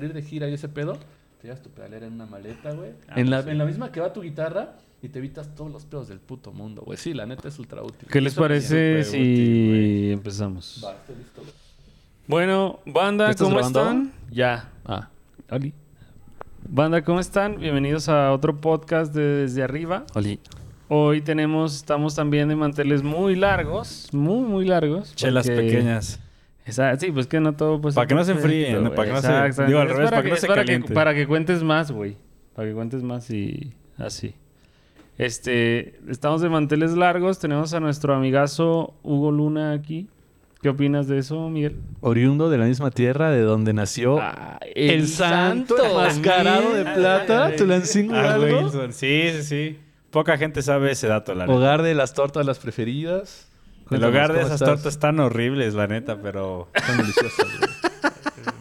salir de gira y ese pedo, te llevas tu pedalera en una maleta, güey. Ah, en, la, pues sí. en la misma que va tu guitarra y te evitas todos los pedos del puto mundo, güey. Sí, la neta es ultra útil. ¿Qué les Eso parece si útil, empezamos? Va, estoy listo, güey. Bueno, banda, ¿Ya estás ¿cómo grabando? están? Ya. Ah, Oli. Banda, ¿cómo están? Bienvenidos a otro podcast de Desde Arriba. Oli. Hoy tenemos, estamos también de manteles muy largos, muy, muy largos. Chelas porque- pequeñas. Sí, pues que no todo pues Para que no se enfríen, para que no se- digo, al Es revés, para que no es se para calienten. para que cuentes más, güey. Para que cuentes más y así. Este, estamos de manteles largos, tenemos a nuestro amigazo Hugo Luna aquí. ¿Qué opinas de eso, Miguel? Oriundo de la misma tierra de donde nació Ah, el, santo enmascarado de plata, Tulancingo Ah, Hidalgo. Wilson. Sí, sí, sí. Poca gente sabe ese dato, la. Hogar de las tortas las preferidas. El hogar de ¿cómo esas estás? tortas tan horribles, la neta, pero... Están deliciosas, güey.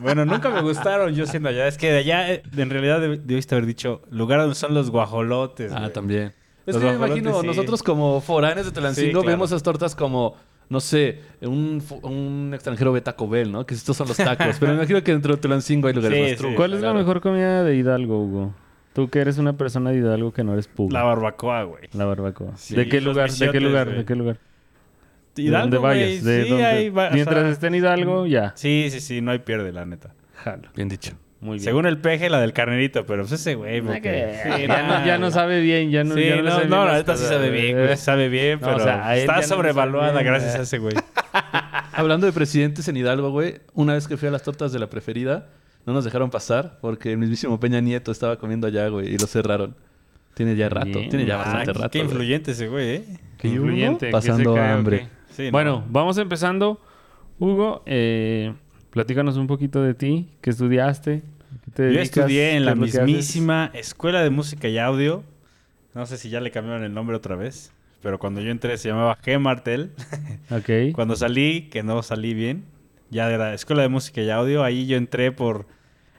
Bueno, nunca me gustaron yo siendo allá. Es que de allá, eh, en realidad, deb- debiste haber dicho lugar donde son los guajolotes. Ah, también. Es Los que me imagino, sí. nosotros como foráneos de Tulancingo Sí, claro. vemos esas tortas como, no sé, un, extranjero ve Taco Bell, ¿no? Que estos son los tacos. Pero me imagino que dentro de Tulancingo hay lugares Sí, más sí. trucos. ¿Cuál es claro. la mejor comida de Hidalgo, Hugo? Tú que eres una persona de Hidalgo que no eres público. La barbacoa, güey. La barbacoa. Sí, ¿De qué lugar? ¿De qué lugar? ¿De qué lugar? ¿De Hidalgo, dónde vayas? güey, ¿De sí, dónde? ahí va- o Mientras sea, esté en Hidalgo, ya. Sí, sí, sí, no hay pierde, la neta. Jalo. Bien dicho. Muy bien. Según el peje, la del carnerito, pero pues ese güey, porque... Sí, ya, no, ya no sabe bien, ya no, Sí, ya no, le sabe no, bien la neta sí sabe bien, güey. Sabe bien, No, pero o sea, está no sobrevaluada gracias a ese güey. Hablando de presidentes en Hidalgo, güey, una vez que fui a las tortas de la preferida, no nos dejaron pasar porque el mismísimo Peña Nieto estaba comiendo allá, güey, y lo cerraron. Tiene ya rato, Bien. tiene ya Ah, bastante qué- rato. Qué güey. influyente ese güey, ¿eh? Qué influyente. ¿qué Pasando se o hambre. Sí, no. Bueno, vamos empezando. Hugo, eh, platícanos un poquito de ti. ¿Qué estudiaste? ¿Qué te Yo estudié en ¿Qué la mismísima Escuela de Música y Audio. No sé si ya le cambiaron el nombre otra vez, pero cuando yo entré se llamaba G. Martel. Ok. Cuando salí, que no salí bien, ya era Escuela de Música y Audio. Ahí yo entré por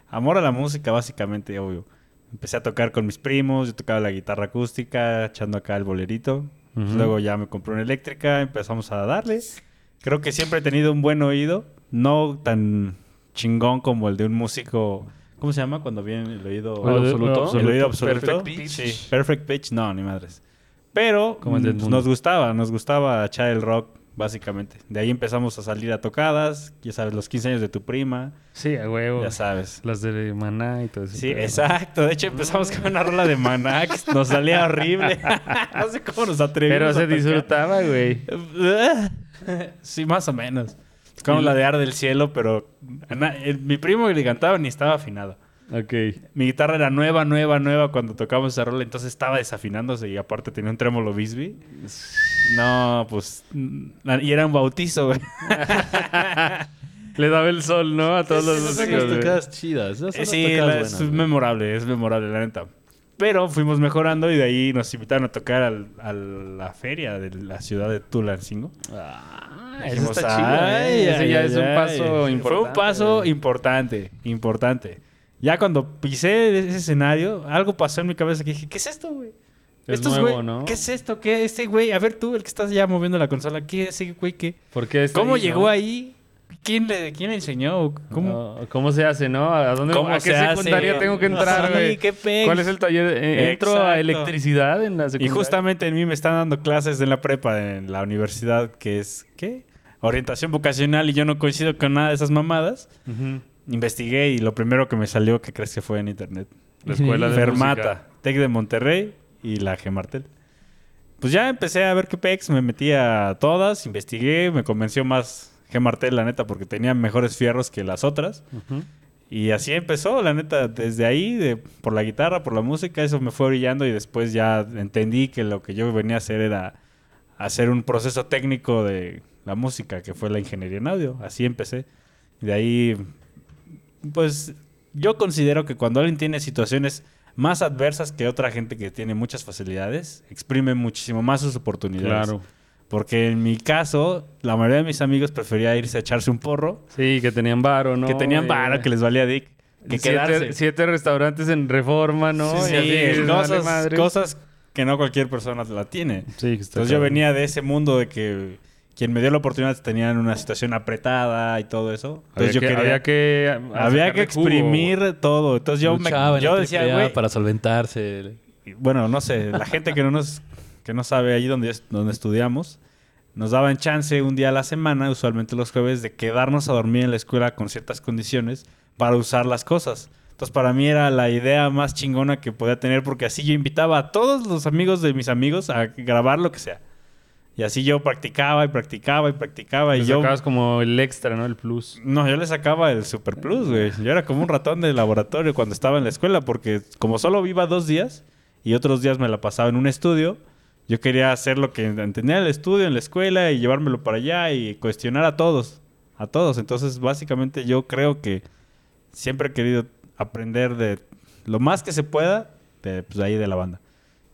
amor a la música, básicamente, obvio. Empecé a tocar con mis primos, yo tocaba la guitarra acústica, echando acá el bolerito. Luego ya me compré una eléctrica, empezamos a darle. Creo que siempre he tenido un buen oído, no tan chingón como el de un músico. ¿Cómo se llama cuando viene el oído absoluto. El oído absoluto. Perfect pitch. Sí, perfect pitch, no, ni madres. Pero Como mm, Edmundo. nos gustaba, nos gustaba echar el rock, básicamente. De ahí empezamos a salir a tocadas, ya sabes, los 15 años de tu prima, Sí, a huevo. ya sabes. Las de Maná y todo eso. Sí, exacto. De hecho, empezamos con una rola de Maná que nos salía horrible. no sé cómo nos atrevimos Pero se disfrutaba, güey. sí, más o menos. Como la de Ar del Cielo, pero eh, mi primo que le cantaba ni estaba afinado. Ok. Mi guitarra era nueva, nueva, nueva cuando tocamos esa rola, entonces estaba desafinándose y aparte tenía un trémolo Bisbee. No, pues... Y era un bautizo, güey. Le daba el sol, ¿no? A todos los Esas son músicos, las güey. tocadas chidas. esas son las Sí, tocadas la- buenas, es güey. memorable, es memorable, la neta. Pero fuimos mejorando y de ahí nos invitaron a tocar al- a la feria de la ciudad de Tulancingo. Ah, eso está chido, "Ay, ¿eh? Ese ay, ya ay, es un ay". paso importante. Fue un paso importante, importante. Ya cuando pisé ese escenario, algo pasó en mi cabeza que dije, ¿qué es esto, güey? Es Estos nuevo, ¿no? ¿Qué es esto? ¿Qué este güey? A ver tú, el que estás ya moviendo la consola, ¿qué es ese güey? ¿Qué? ¿Por qué ¿Cómo ahí, llegó no? ahí? ¿Quién le, quién le enseñó? ¿Cómo? No, ¿Cómo se hace, no? ¿A dónde ¿Cómo ¿A qué se hace? secundaria tengo que entrar, Sí, güey? qué pex. ¿Cuál es el taller? Eh, ¿Entro a electricidad en la Y secundaria? justamente en mí me están dando clases en la prepa, en la universidad, que es, ¿qué? Orientación vocacional y yo no coincido con nada de esas mamadas. Investigué y lo primero que me salió, que crees que fue en internet? La escuela de Fermata, música. Tec de Monterrey y la G Martel. Pues ya empecé a ver qué pex, me metí a todas, investigué, me convenció más G Martel, la neta, porque tenía mejores fierros que las otras. Y así empezó, la neta, desde ahí, de, por la guitarra, por la música, eso me fue brillando y después ya entendí que lo que yo venía a hacer era hacer un proceso técnico de la música, que fue la ingeniería en audio. Así empecé. Y de ahí, pues yo considero que cuando alguien tiene situaciones más adversas que otra gente que tiene muchas facilidades, exprime muchísimo más sus oportunidades. Claro. Porque en mi caso, la mayoría de mis amigos prefería irse a echarse un porro, Sí, que tenían varo, ¿no? que tenían varo, que les valía dick, que quedarse. siete, siete restaurantes en reforma, ¿no? Sí, Y así, sí, vale cosas, cosas que no cualquier persona la tiene. Sí, que está Entonces yo venía de ese mundo de que quien me dio la oportunidad tenía una situación apretada y todo eso. Entonces había, yo que, quería... había que, Había que sacarle jugo. exprimir todo. Entonces yo, me- yo decía, güey, para solventarse. bueno, no sé, la gente que no nos que no sabe allí donde, donde estudiamos, nos daban chance un día a la semana, usualmente los jueves, de quedarnos a dormir en la escuela con ciertas condiciones para usar las cosas. Entonces, para mí era la idea más chingona que podía tener porque así yo invitaba a todos los amigos de mis amigos a grabar lo que sea. Y así yo practicaba y practicaba y practicaba y Le yo sacabas como el extra, ¿no? El plus. no, yo le sacaba el Super Plus, güey. Yo era como un ratón de laboratorio cuando estaba en la escuela, porque como solo iba dos días y otros días me la pasaba en un estudio, yo quería hacer lo que entendía en el estudio, en la escuela y llevármelo para allá y cuestionar a todos, a todos. Entonces, básicamente yo creo que siempre he querido aprender de lo más que se pueda de, pues, de ahí de la banda.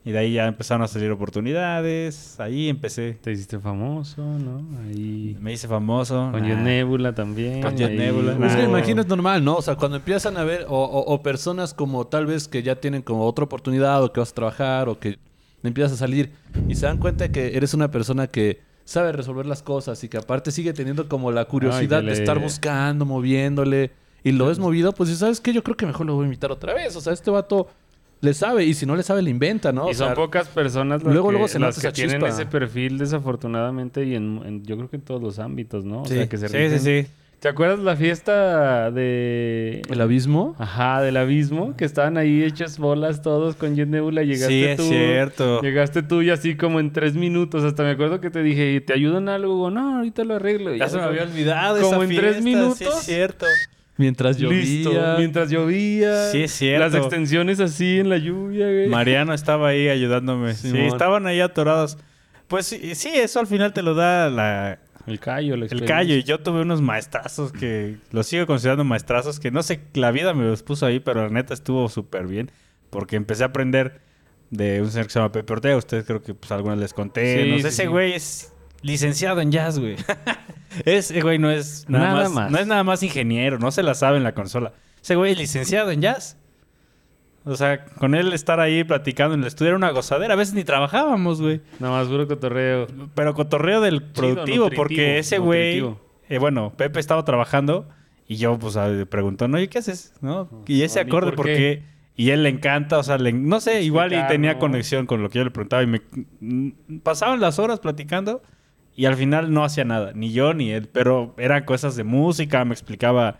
Y de ahí ya empezaron a salir oportunidades, ahí empecé. Te hiciste famoso, ¿no? Ahí. Me hice famoso. Con Nah. Nebula también. Con ahí. Nebula. Es que imagino es normal, ¿no? O sea, cuando empiezan a ver, o, o- o personas como tal vez que ya tienen como otra oportunidad, o que vas a trabajar, o que empiezas a salir, y se dan cuenta que eres una persona que sabe resolver las cosas y que aparte sigue teniendo como la curiosidad que de estar buscando, moviéndole, y lo ves movido, pues ¿sabes qué? Yo creo que mejor lo voy a invitar otra vez. O sea, este vato le sabe, y si no le sabe, le inventa, ¿no? Y O son sea, pocas personas las luego- que, luego se las que tienen chispa. ese perfil desafortunadamente y en, en- yo creo que en todos los ámbitos, ¿no? O Sí, sea, que se sí, sí, sí. ¿Te acuerdas la fiesta de... el abismo. Ajá, del abismo, que estaban ahí hechos bolas todos con Jet Nebula. Llegaste Sí, es tú. cierto. Llegaste tú y así como en tres minutos. Hasta me acuerdo que te dije, ¿te ayudo en algo? No, ahorita lo arreglo. Y Ya se me había olvidado Como esa en tres minutos. Sí, es cierto. Mientras llovía. Listo. Mientras llovía. Sí, es cierto. Las extensiones así en la lluvia, güey. Mariano estaba ahí ayudándome. Sí, estaban ahí atorados. Pues sí, sí, eso al final te lo da la- El callo, la el callo. Y yo tuve unos maestrazos que los sigo considerando maestrazos que no sé, la vida me los puso ahí, pero la neta estuvo súper bien. Porque empecé a aprender de un señor que se llama Pepe Ortega. Ustedes creo que pues algunas les conté. Sí, no sé, sí, ese sí. güey es licenciado en jazz, güey. ese güey no es nada, Nada más, más. No es nada más ingeniero, no se la sabe en la consola. Ese güey es licenciado en jazz. O sea, con él estar ahí platicando en el estudio era una gozadera. A veces ni trabajábamos, güey. Nada más puro cotorreo. Pero cotorreo del productivo, porque ese güey, eh, bueno, Pepe estaba trabajando y yo pues le preguntó, no, ¿y qué haces? ¿No? Y ese ¿y acorde, por porque qué? y él le encanta, o sea, le- no sé, igual y tenía conexión con lo que yo le preguntaba y me mm, pasaban las horas platicando y al final no hacía nada, ni yo ni él, pero eran cosas de música, me explicaba,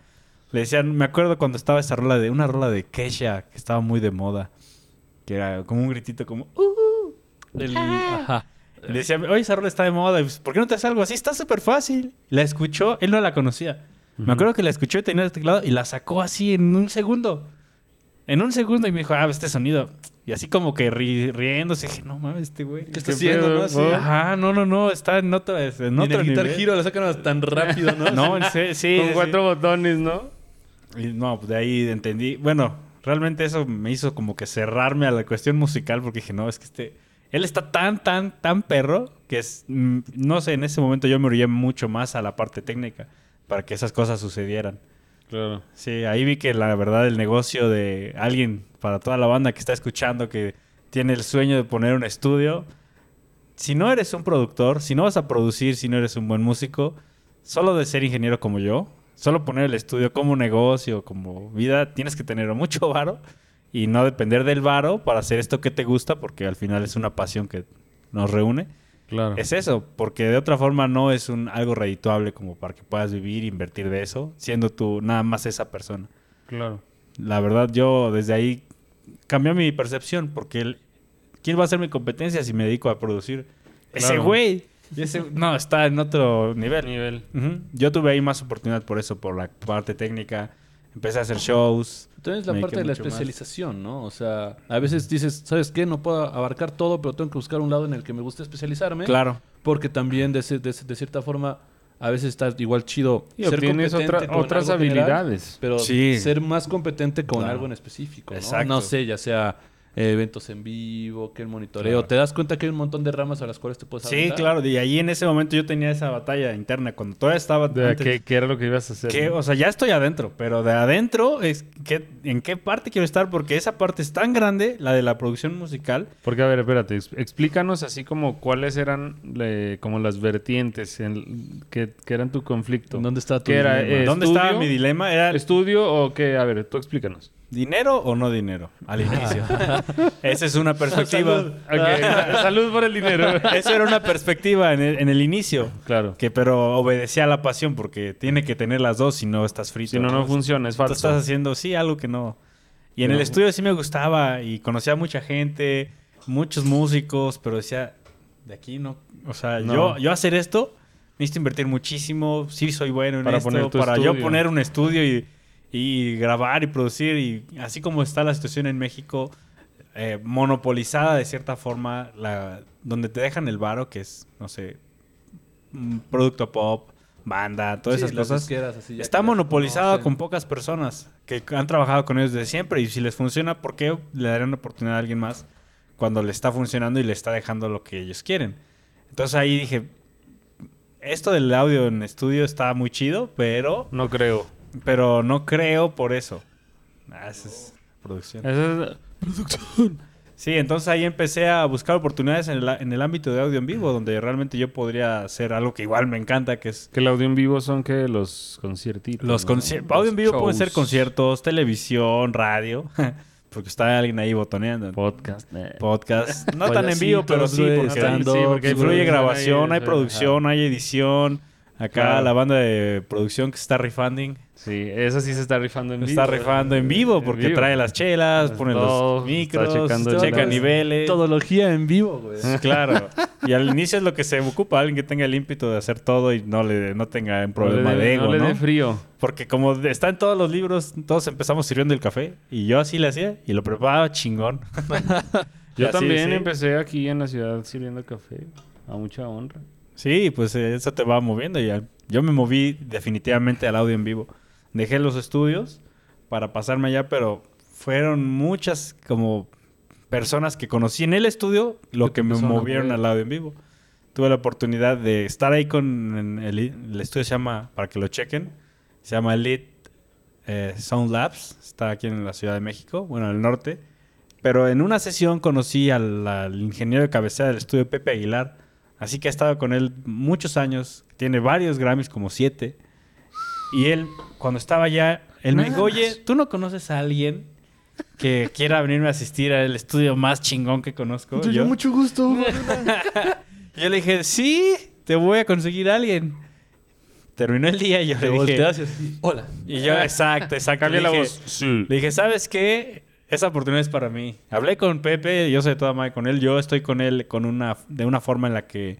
le decían, me acuerdo cuando estaba esa rola de una rola de Kesha que estaba muy de moda, que era como un gritito como "Uh". El- ajá. Y le decía, oye, esa rola está de moda, pues, ¿por qué no te haces algo así? Está súper fácil. La escuchó, él no la conocía. Me acuerdo que la escuchó y tenía el teclado y la sacó así en un segundo. En un segundo y me dijo, ah, este sonido. Y así como que ri- riéndose, dije, no mames, este güey. ¿Qué está ¿Qué haciendo, no? Así. no? Ajá, no, no, no, está en otro, en en otro el Guitar. Hero la sacan tan rápido, ¿no? No, en serio, sí. Con sí, cuatro botones, ¿no? sí. Y no, pues de ahí entendí. Bueno, realmente eso me hizo como que cerrarme a la cuestión musical porque dije, no, es que este... Él está tan, tan, tan perro que es... mm, No sé, en ese momento yo me orillé mucho más a la parte técnica para que esas cosas sucedieran. Claro. Sí, ahí vi que la verdad el negocio de alguien, para toda la banda que está escuchando, que tiene el sueño de poner un estudio, si no eres un productor, si no vas a producir, si no eres un buen músico, solo de ser ingeniero como yo, solo poner el estudio como negocio, como vida, tienes que tener mucho varo y no depender del varo para hacer esto que te gusta, porque al final es una pasión que nos reúne. Claro. Es eso, porque de otra forma no es un algo redituable como para que puedas vivir invertir de eso, siendo tú nada más esa persona. Claro. La verdad, yo desde ahí cambió mi percepción, porque el- ¿quién va a ser mi competencia si me dedico a producir? Ese güey. Y ese- no, está en otro nivel. Nivel. Yo tuve ahí más oportunidad por eso, por la parte técnica. Empecé a hacer shows. Entonces la parte de la más. especialización, ¿no? O sea, a veces dices, ¿sabes qué? No puedo abarcar todo, pero tengo que buscar un lado en el que me guste especializarme. Claro. Porque también, de, ese- de ese- de cierta forma, a veces está igual chido Y obtienes competente otra- con otras general, habilidades. pero Sí. ser más competente con Claro. algo en específico, ¿no? Exacto. No sé, ya sea eh, eventos en vivo, que el monitoreo. Te das cuenta que hay un montón de ramas a las cuales te puedes Sí, aventar? claro. Y ahí en ese momento yo tenía esa batalla interna. Cuando todavía estaba... De antes- ¿qué, qué era lo que ibas a hacer? que, no? o sea, ya estoy adentro, pero de adentro es que, en qué parte quiero estar porque esa parte es tan grande, la de la producción musical. Porque, a ver, espérate, ex- explícanos así como cuáles eran le- como las vertientes en, que, que eran tu conflicto. ¿En dónde está tu ¿Qué era? dilema? Eh, ¿Dónde ¿estudio? estaba mi dilema? Era ¿Estudio o qué? A ver, tú explícanos. Dinero o no dinero al inicio. Esa es una perspectiva. Ok, Salud por el dinero. Eso era una perspectiva en el, en el inicio. claro. Que pero obedecía a la pasión porque tiene que tener las dos si no estás frito. Si no, no funciona, es Tú falso. estás haciendo, sí, algo que no. Y en No. el estudio sí me gustaba y conocía a mucha gente, muchos músicos, pero decía, de aquí no. O sea, No. yo, yo hacer esto, necesito invertir muchísimo, sí soy bueno en Para esto, poner tu para yo estudio. poner un estudio y, y grabar y producir. Y así como está la situación en México, eh, monopolizada de cierta forma, la, donde te dejan el varo, que es, no sé, un producto pop, banda, todas Sí, esas cosas. disqueras así ya Está conocen. con pocas personas que han trabajado con ellos desde siempre y si les funciona, ¿por qué le darían una oportunidad a alguien más cuando le está funcionando y le está dejando lo que ellos quieren? Entonces ahí dije, esto del audio en estudio está muy chido, pero, No creo. Pero no creo por eso. Ah, esa es producción. Eso es- Sí, entonces ahí empecé a buscar oportunidades en el, en el ámbito de audio en vivo, donde realmente yo podría hacer algo que igual me encanta, que es que el audio en vivo son que los conciertitos. Los ¿no? conciertos. Audio en vivo pueden ser shows, conciertos, televisión, radio. Porque está alguien ahí botoneando. Podcast. eh. Podcast. No tan en vivo, pero sí, porque, sí, porque influye grabación, hay producción, hay edición. Acá Claro. la banda de producción que se está rifando. Sí, eso sí se está rifando en vivo. Está rifando en vivo En porque vivo. trae las chelas, pone los micros, está checando checa chelas. niveles. Todología en vivo, güey. Claro. Y al inicio es lo que se ocupa, alguien que tenga el ímpetu de hacer todo y no le no tenga un problema no le dé- de ego, no le ¿no? dé frío. Porque como está en todos los libros, todos empezamos sirviendo el café. Y yo así le hacía y lo preparaba chingón. Yo así, también sí. empecé aquí en la ciudad sirviendo café. A mucha honra. Sí, pues eh, eso te va moviendo. Y al- yo me moví definitivamente al audio en vivo. Dejé los estudios para pasarme allá, pero fueron muchas como personas que conocí en el estudio lo Que me movieron al audio en vivo. Tuve la oportunidad de estar ahí con el, el estudio se llama, para que lo chequen, se llama Elite eh, Sound Labs, está aquí en la Ciudad de México, bueno, en el norte. Pero en una sesión conocí al, al ingeniero de cabecera del estudio Pepe Aguilar, así que he estado con él muchos años, tiene varios Grammys, como siete. Y él, cuando estaba allá, él me dijo, oye, ¿tú no conoces a alguien que quiera venirme a asistir al estudio más chingón que conozco? Yo, mucho gusto. Y yo le dije, sí, te voy a conseguir a alguien. Terminó el día y yo Te le dije... volteas y así, hola. Y yo, exacto, exacto. Cambia la voz. Sí. Le dije, ¿sabes qué? Esa oportunidad es para mí. Hablé con Pepe, yo soy toda madre con él. Yo estoy con él con una, de una forma en la que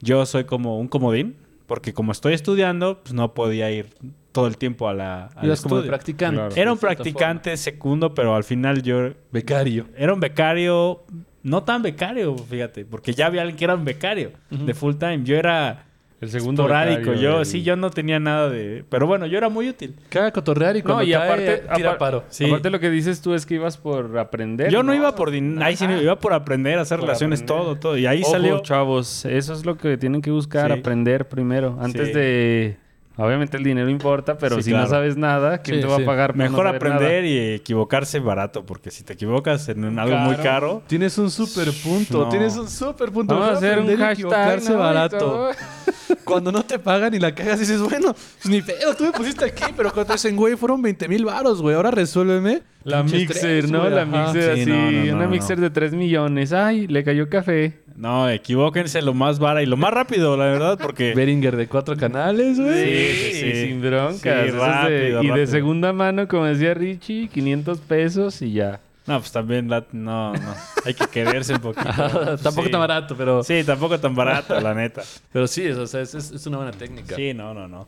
yo soy como un comodín. Porque como estoy estudiando, pues no podía ir todo el tiempo a la, al Ibas como practicante. Claro. Era un practicante segundo, pero al final yo... Becario. Era un becario, no tan becario, fíjate, porque ya había alguien que era un becario de full time. Yo era El segundo esporádico, yo del- sí, yo no tenía nada de... Pero bueno, yo era muy útil. Caga cotorrear y cuando No, y cae, aparte, tira paro. Sí. aparte lo que dices tú es que ibas por aprender. Yo no iba por dinero, ahí sí, iba por aprender a hacer Por relaciones, aprender. todo, todo. Y ahí Ojo, salió... chavos, eso es lo que tienen que buscar, Sí. aprender primero. Antes Sí. de... Obviamente el dinero importa, pero Sí, si claro. no sabes nada, ¿quién Sí, te va sí. a pagar por no Mejor saber aprender nada? y equivocarse barato, porque si te equivocas en un- algo muy Caro. Tienes un super punto. No. Tienes un super punto. Vamos a hacer un hashtag, equivocarse ¿no? Barato. Cuando no te pagan y la cagas dices, bueno, pues ni pedo, tú me pusiste aquí, pero cuando te dicen, güey, fueron 20 mil varos, güey, ahora resuélveme. La mixer, ¿no? güey, La ajá. mixer Sí, así, no, no, no, una no. mixer de 3 millones. Ay, le cayó café. No, equivóquense lo más vara y lo más rápido, la verdad, porque... Beringer de cuatro canales, güey. Sí, sí, sí. sin broncas. Sí, Eso es de- rápido, y de segunda mano, como decía Richie, 500 pesos y ya. No, pues también, la- no, no. Hay que quererse un poquito. Tampoco Sí. tan barato, pero sí, tampoco tan barato, la neta. pero sí es, o sea, es- es una buena técnica. Sí, no, no, no.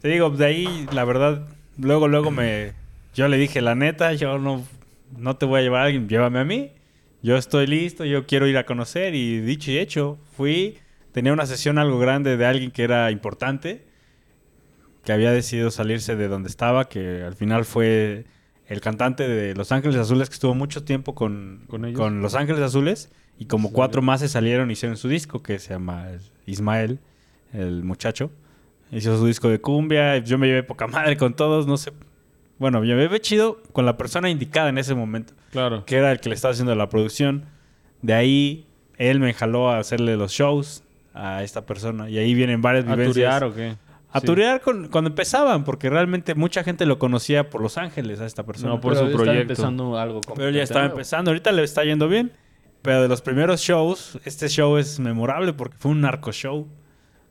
Te digo, de ahí, la verdad, luego, luego me... Yo le dije, la neta, yo no, no te voy a llevar a alguien, llévame a mí. Yo estoy listo, yo quiero ir a conocer. Y dicho y hecho, fui, tenía una sesión algo grande de alguien que era importante, que había decidido salirse de donde estaba, que al final fue el cantante de Los Ángeles Azules que estuvo mucho tiempo con, ¿Con ellos? con Los Ángeles Azules y como Sí. cuatro más se salieron y hicieron su disco que se llama Ismael, el muchacho. Hizo su disco de cumbia, yo me llevé poca madre con todos, no sé. Bueno, me llevé chido con la persona indicada en ese momento, Claro. que era el que le estaba haciendo la producción. De ahí él me jaló a hacerle los shows a esta persona y ahí vienen varias ¿A vivencias. turear o qué? A Sí. turear con- cuando empezaban, porque realmente mucha gente lo conocía por Los Ángeles a esta persona. No, por Pero su proyecto. empezando algo pero ya estaba empezando, ahorita le está yendo bien. Pero de los primeros shows, este show es memorable porque fue un narco show.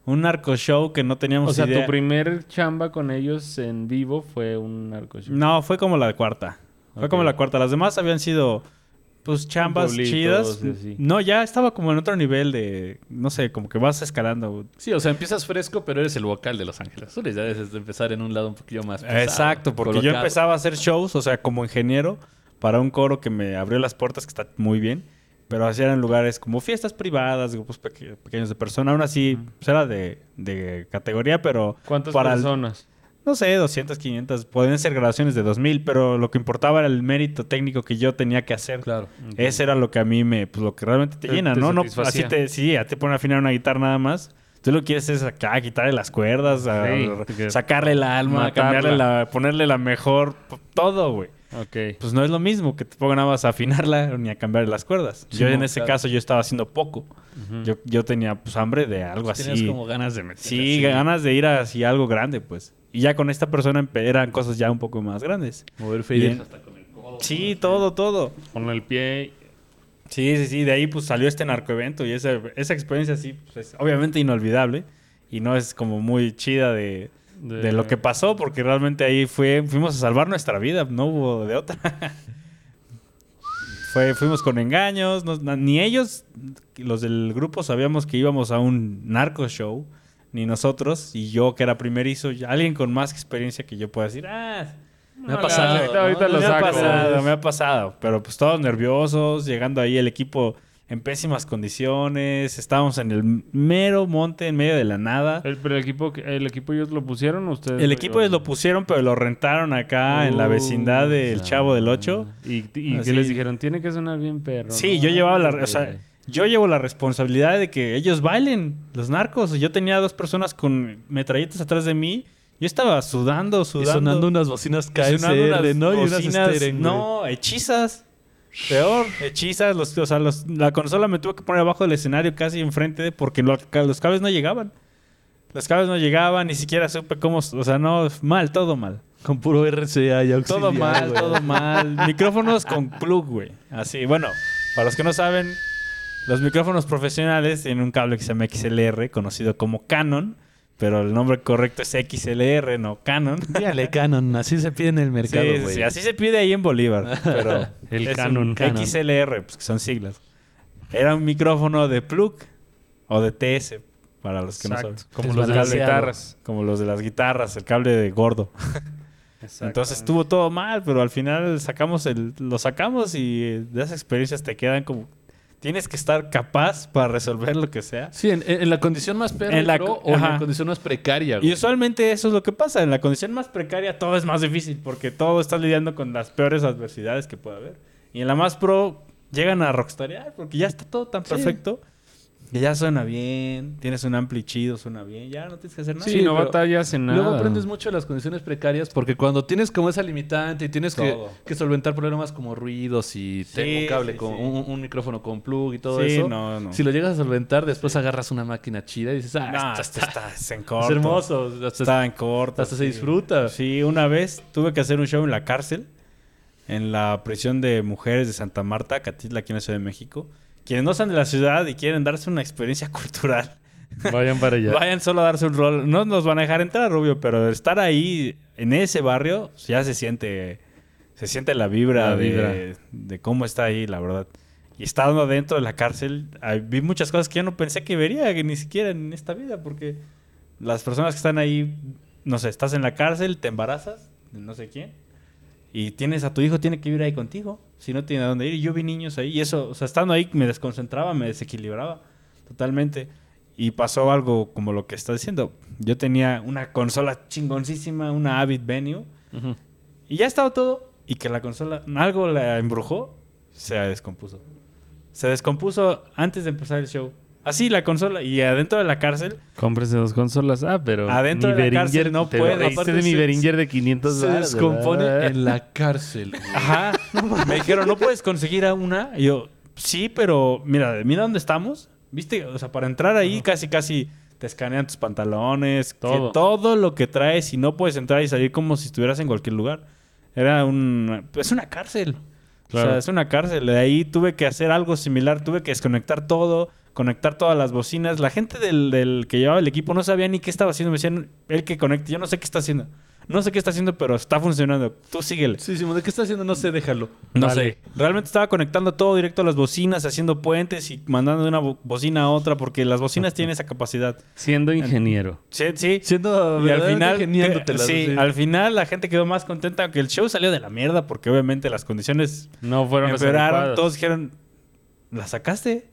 Un narco show que no teníamos O sea, idea. tu primer chamba con ellos en vivo fue un narco show. No, fue como la cuarta. Fue como la cuarta. Las demás habían sido, pues, chambas chidas. así. No, ya estaba como en otro nivel de, no sé, como que vas escalando. Sí, o sea, empiezas fresco, pero eres el vocal de Los Ángeles Azules. Ya debes de empezar en un lado un poquillo más pesado, Exacto, porque yo empezaba a hacer shows, o sea, como ingeniero, para un coro que me abrió las puertas, que está muy bien. Pero hacían en lugares como fiestas privadas, grupos peque- pequeños de personas. Aún así, pues era de, de categoría, pero ¿Cuántas para el- personas? No sé, 200, 500, podían ser grabaciones de 2000, pero lo que importaba era el mérito técnico que yo tenía que hacer. Claro. Ese era lo que a mí me, pues lo que realmente te, Te- llena, te ¿no? no así te, sí, ya te ponen a afinar una guitarra nada más. Tú lo que quieres es acá, quitarle las cuerdas, a- Sí, que- sacarle el alma, matarla. cambiarle la, ponerle la mejor, todo, güey. Ok. Pues no es lo mismo que te pongan a afinarla ni a cambiar las cuerdas. Sí, yo en ese claro. caso yo estaba haciendo poco. Yo, yo tenía pues hambre de algo Tenías así. como ganas de meter Sí, así, ganas de ir hacia algo grande, pues. Y ya con esta persona eran cosas ya un poco más grandes. Mover faders hasta con el codo. Sí, todo, todo. Con el pie. Sí, sí, sí. De ahí pues salió este narcoevento y esa, esa experiencia sí, pues, es obviamente inolvidable. Y no es como muy chida de, De- de lo que pasó, porque realmente ahí fue, fuimos a salvar nuestra vida, no hubo de otra. fue, fuimos con engaños, no- ni ellos, los del grupo, sabíamos que íbamos a un narco show, ni nosotros, y yo que era primerizo, alguien con más experiencia que yo pueda decir, ah, Me ha pasado. Ahorita, ahorita ¿no? lo me ha pasado, me ha pasado. Pero pues todos nerviosos, llegando ahí el equipo en pésimas condiciones. Estábamos en el mero monte, en medio de la nada. El, pero el equipo, que- el equipo ellos lo pusieron o ustedes. El equipo ellos lo pusieron, pero lo rentaron acá en la vecindad del Chavo del 8. Y, que les dijeron, tiene que sonar bien perro. Sí, ¿no? yo llevaba la... O sea, yo llevo la responsabilidad de que ellos bailen, los narcos. Yo tenía dos personas con metralletas atrás de mí. Yo estaba sudando, Y sudando. sonando unas bocinas Y KSR, sonando unas ¿no? Y unas Steren. No, hechizas. Peor, hechizas. Los, o sea, los- la consola me tuve que poner abajo del escenario casi enfrente de- porque lo- los cables no llegaban. Los cables no llegaban, ni siquiera supe cómo... O sea, no, mal, todo mal. Con puro RCA y auxiliar, Todo mal, todo mal. Micrófonos con plug, güey. Así, bueno, para los que no saben, los micrófonos profesionales tienen un cable que se llama XLR, conocido como Canon, pero el nombre correcto es XLR, no Canon. Dígale Canon, así se pide en el mercado, Sí, güey. sí, así se pide ahí en Bolívar, pero El es Canon. un Canon. XLR, pues que son siglas. Era un micrófono de plug o de TS para los que no saben. Como los de las guitarras. Como los de las guitarras, el cable de gordo. Entonces estuvo todo mal, pero al final sacamos el, lo sacamos y de esas experiencias te quedan como tienes que estar capaz para resolver lo que sea. Sí, en, en la condición más la co- o en la condición más precaria, Y usualmente eso es lo que pasa. En la condición más precaria todo es más difícil porque todo estás lidiando con las peores adversidades que puede haber. Y en la más pro llegan a rockstarear porque ya está todo tan Sí. perfecto. Que ya suena bien, tienes un ampli chido, suena bien, ya no tienes que hacer nada. Sí, Sí, no batallas en nada. Luego aprendes mucho de las condiciones precarias porque cuando tienes como esa limitante y tienes que, solventar problemas como ruidos y Sí, tengo un cable sí, con sí. Un, un micrófono con plug y todo Sí, eso. no, no. Si lo llegas a solventar, después agarras una máquina chida y dices, ah, No, esto está, está, es en es corto. hermoso. Hasta, Está en corto. hasta se disfruta. Sí, una vez tuve que hacer un show en la cárcel, en la prisión de mujeres de Santa Marta, Catitla, aquí en la Ciudad de México. Quienes no son de la ciudad y quieren darse una experiencia cultural, Vayan para allá. vayan solo a darse un rol. No nos van a dejar entrar, Rubio, pero estar ahí, en ese barrio, ya se siente, se siente la vibra, La de, vibra. de cómo está ahí, la verdad. Y estando dentro de la cárcel, vi muchas cosas que yo no pensé que vería, que ni siquiera en esta vida, porque las personas que están ahí, no sé, estás en la cárcel, te embarazas, de no sé quién, y tienes a tu hijo, tiene que vivir ahí contigo, si no tiene a dónde ir. Y yo vi niños ahí, y eso, o sea, estando ahí me desconcentraba, me desequilibraba totalmente. Y pasó algo como lo que estás diciendo. Yo tenía una consola chingoncísima, una Avid Venue, y ya estaba todo. y que la consola algo la embrujó, se descompuso. Se descompuso antes de empezar el show. Así la consola y adentro de la cárcel Cómprese dos consolas. Ah, pero. Adentro mi de la cárcel no puede. Aparte de mi Beringer de 500 Se descompone ¿verdad? en la cárcel. güey. Ajá. Me dijeron, ¿no puedes conseguir a una? Y yo, sí, pero mira, mira dónde estamos. ¿Viste? O sea, para entrar ahí casi, casi te escanean tus pantalones, que Todo. todo lo que traes y no puedes entrar y salir como si estuvieras en cualquier lugar. Era un... Es una cárcel. O Claro. sea, es una cárcel. De ahí tuve que hacer algo similar. Tuve que desconectar todo, conectar todas las bocinas. La gente del, del que llevaba el equipo no sabía ni qué estaba haciendo. Me decían, él que conecte. Yo no sé qué está haciendo. No sé qué está haciendo, pero está funcionando. Tú síguele. Sí, Simón, ¿de qué está haciendo? No sé, déjalo. No Vale. sé. Realmente estaba conectando todo directo a las bocinas, haciendo puentes y mandando de una bo- bocina a otra, porque las bocinas tienen esa capacidad. Siendo ingeniero. Sí, sí. Siendo Y al final, sí, sí. al final la gente quedó más contenta, aunque el show salió de la mierda, porque obviamente las condiciones No fueron las empeoraron. Todos dijeron, ¿la sacaste?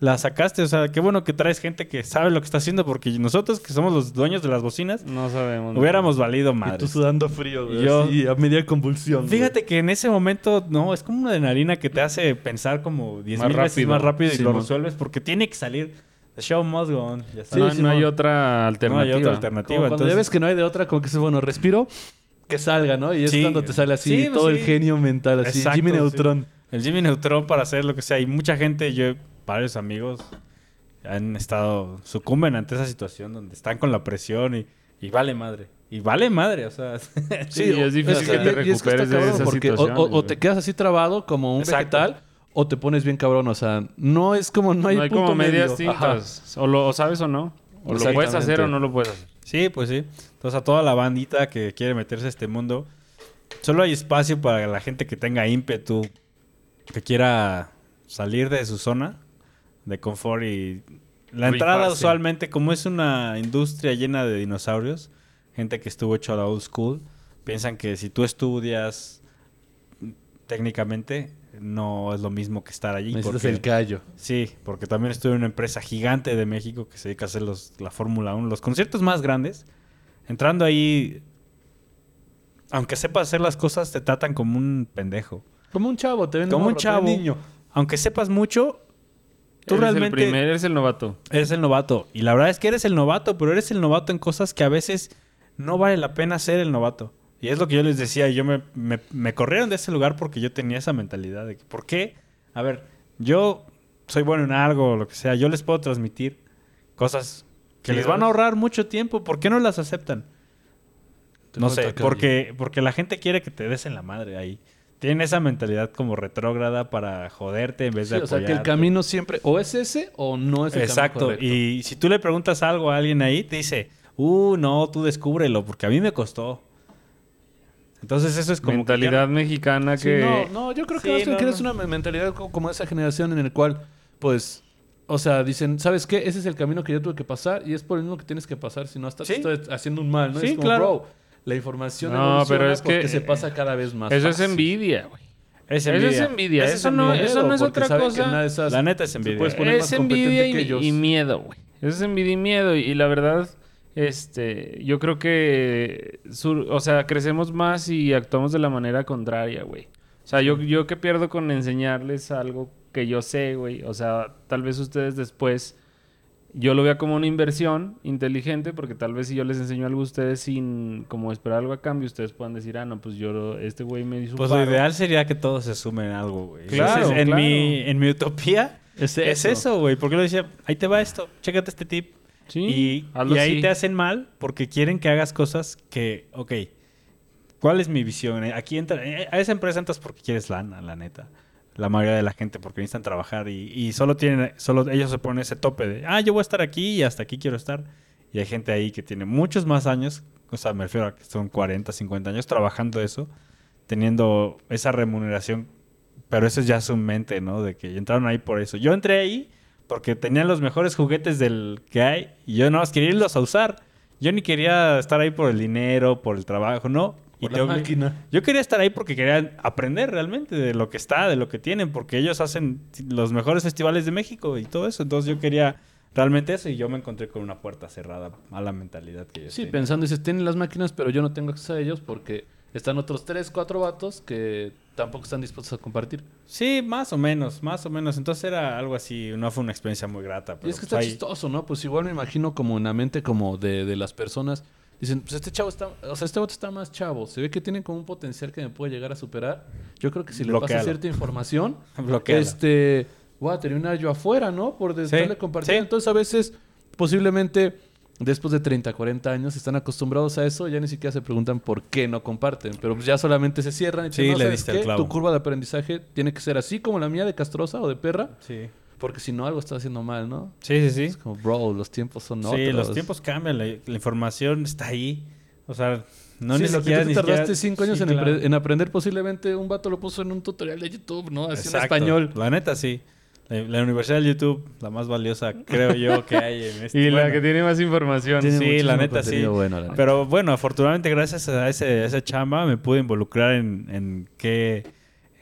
La sacaste, o sea, qué bueno que traes gente que sabe lo que está haciendo, porque nosotros que somos los dueños de las bocinas, No sabemos. hubiéramos valido Y tú sudando frío, güey. Yo- así, a media convulsión. güey. Fíjate que en ese momento, no, es como una adrenalina que te hace pensar como 10 Más mil veces más rápido y Sí, lo resuelves porque tiene que salir. The show must go on. Ya está. no, Sí, no hay otra no alternativa. hay otra Como alternativa. cuando entonces- ya ves que no hay de otra, como que dices, bueno, respiro, que salga, ¿no? Y es Sí. cuando te sale así Sí, todo pues el sí. genio mental, así. Exacto, Jimmy sí. Neutron. El Jimmy Neutron para hacer lo que sea. Y mucha gente, yo, varios amigos, han estado, sucumben ante esa situación donde están con la presión y, y vale madre. Y vale madre, o sea. Sí, es difícil que- que te es que recuperes de esas porque o- o, situaciones, o te quedas así trabado como un Exacto. vegetal o te pones bien cabrón, o sea, no es como no hay, No hay punto como medias tintas. O lo o sabes o no. O lo puedes hacer o no lo puedes hacer. sí, pues sí. Entonces a toda la bandita que quiere meterse a este mundo, solo hay espacio para la gente que tenga ímpetu, que quiera salir de su zona de confort y la entrada Rifarse. usualmente como es una industria llena de dinosaurios, gente que estuvo hecho a la old school, piensan que si tú estudias técnicamente no es lo mismo que estar allí. Necesitas porque- el callo. Sí, porque también estuve en una empresa gigante de México que se dedica a hacer los, la Fórmula 1, los conciertos más grandes. Entrando ahí, aunque sepas hacer las cosas, te tratan como un pendejo. Como un chavo, te ven Como un morro, chavo. niño. Aunque sepas mucho, tú Eres realmente el primer, eres el novato. eres el novato. Y la verdad es que eres el novato, pero eres el novato en cosas que a veces no vale la pena ser el novato. Y es lo que yo les decía, yo me, me, me corrieron de ese lugar porque yo tenía esa mentalidad de que, ¿por qué? A ver, yo soy bueno en algo, o lo que sea, yo les puedo transmitir cosas que Sí, les van a ahorrar mucho tiempo, ¿por qué no las aceptan? No sé, porque, porque la gente quiere que te des en la madre ahí. Tienen esa mentalidad como retrógrada para joderte en vez Sí, de o sea, que el apoyarte. camino siempre o es ese o no es el Exacto. camino correcto. Y si tú le preguntas algo a alguien ahí, te dice, uh, no, tú descúbrelo, porque a mí me costó. Entonces eso es como... que Mentalidad mexicana Sí, que... no, no, yo creo que Sí, no, no. una me- mentalidad co- como esa generación en el cual, pues, o sea, dicen, ¿sabes qué? Ese es el camino que yo tuve que pasar y es por el mismo que tienes que pasar, si no estás haciendo un mal, ¿no? Sí, es como, claro. bro, la información No, pero es que- porque se pasa cada vez más Eso es envidia, güey. Es Eso envidia. es envidia. Eso es no, eso no es otra que cosa. esas La neta es envidia. Es envidia que y, miedo, güey. Eso es envidia y miedo. Y, y la verdad, este, yo creo que, sur- o sea, crecemos más y actuamos de la manera contraria, güey. O sea, yo, yo que pierdo con enseñarles algo que yo sé, güey. O sea, tal vez ustedes después, yo lo vea como una inversión inteligente, porque tal vez si yo les enseño algo a ustedes sin como esperar algo a cambio, ustedes puedan decir, ah, no, pues yo, este güey me hizo Pues lo paro". ideal sería que todos se sumen a algo, güey. Claro, Entonces, en, claro. Mi, en mi utopía Es es eso, güey. Porque lo decía, ahí te va esto, chécate este tip. Sí, y, y ahí te hacen mal porque quieren que hagas cosas que, ok, ¿cuál es mi visión? Aquí entra, a esa empresa entras porque quieres lana, la neta. La mayoría de la gente porque necesitan trabajar y, y solo tienen, solo ellos se ponen ese tope de, ah, yo voy a estar aquí y hasta aquí quiero estar. Y hay gente ahí que tiene muchos más años, o sea, me refiero a que son 40, 50 años trabajando eso, teniendo esa remuneración, pero eso es ya su mente, ¿no? De que entraron ahí por eso. Yo entré ahí porque tenían los mejores juguetes del que hay y yo nada más quería irlos a usar. Yo ni quería estar ahí por el dinero, por el trabajo, no. Por y la máquina. Yo quería estar ahí porque quería aprender realmente de lo que está, de lo que tienen, porque ellos hacen los mejores festivales de México y todo eso. Entonces yo quería realmente eso y yo me encontré con una puerta cerrada a la mentalidad que yo Sí, tenía. pensando, dices, tienen las máquinas, pero yo no tengo acceso a ellos porque están otros tres, cuatro vatos que tampoco están dispuestos a compartir. Sí, más o menos, más o menos. Entonces era algo así, no fue una experiencia muy grata. Y es que pues está ahí- chistoso, ¿no? Pues igual me imagino como en la mente como de, de las personas. Dicen, pues este chavo está, o sea, este vato está más chavo. Se ve que tiene como un potencial que me puede llegar a superar. Yo creo que si le pasa cierta información, este, voy a terminar yo afuera, ¿no? Por Sí, estarle compartiendo. sí. Entonces a veces, posiblemente, después de 30, 40 años, están acostumbrados a eso, ya ni siquiera se preguntan por qué no comparten. Pero pues ya solamente se cierran y dicen, Sí, no, le ¿sabes diste el clavo. Tu curva de aprendizaje tiene que ser así como la mía de castrosa o de perra. Sí. Porque si no, algo está haciendo mal, ¿no? Sí, sí, sí. Es como, bro, los tiempos son otros. Sí, los tiempos cambian, la, la información está ahí. O sea, no sí, ni lo que siquiera... tú ni te tardaste siquiera- cinco años Sí, en, claro. apre- en aprender, posiblemente un vato lo puso en un tutorial de YouTube, ¿no? Así en Exacto. español. La neta, sí. La, la Universidad del YouTube, la más valiosa, creo yo, que hay en este... Y la que tiene más información. Tiene Sí, la neta, sí. contenido bueno, la neta. Pero bueno, afortunadamente gracias a ese, a esa chamba me pude involucrar en, en qué,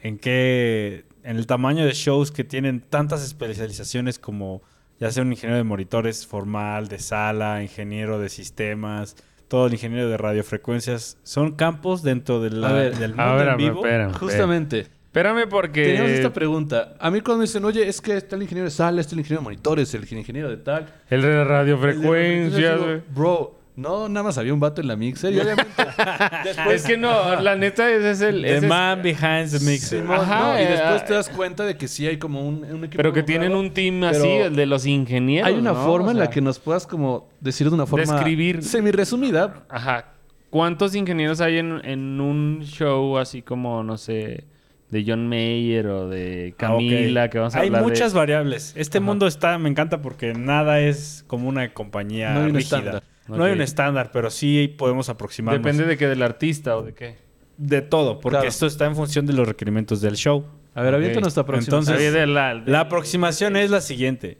en qué, en el tamaño de shows que tienen tantas especializaciones como ya sea un ingeniero de monitores formal, de sala, ingeniero de sistemas, todo el ingeniero de radiofrecuencias. Son campos dentro de la- A ver, del mundo A ver, en vivo. espérame. Justamente, Espérame porque... teníamos esta pregunta. A mí cuando me dicen, oye, es que está el ingeniero de sala, está el ingeniero de monitores, el ingeniero de tal. El de el de radiofrecuencias. Bro, no, nada más había un vato en la mixer y obviamente... después, Es que no, la neta ese es el... The ese es- man behind the mixer. Ajá, no, y eh, después te das cuenta de que sí hay como un, un equipo Pero que tienen un team así, el de los ingenieros, Hay una ¿no? forma O en la que nos puedas como decir de una forma... Describir. Semi-resumida. Ajá. ¿Cuántos ingenieros hay en, en un show así como, no sé, de John Mayer o de Camila, Ah, ok. que vamos a Hay hablar de- muchas variables. Este Ajá. mundo está, me encanta porque nada es como una compañía No hay rígida. estándar. No hay un estándar, pero sí podemos aproximarnos. Depende de qué, del artista o de qué. de todo, porque Claro. esto está en función de los requerimientos del show. A ver, avienta Ok. nuestra próxima. Entonces- de la, de- La aproximación es la siguiente.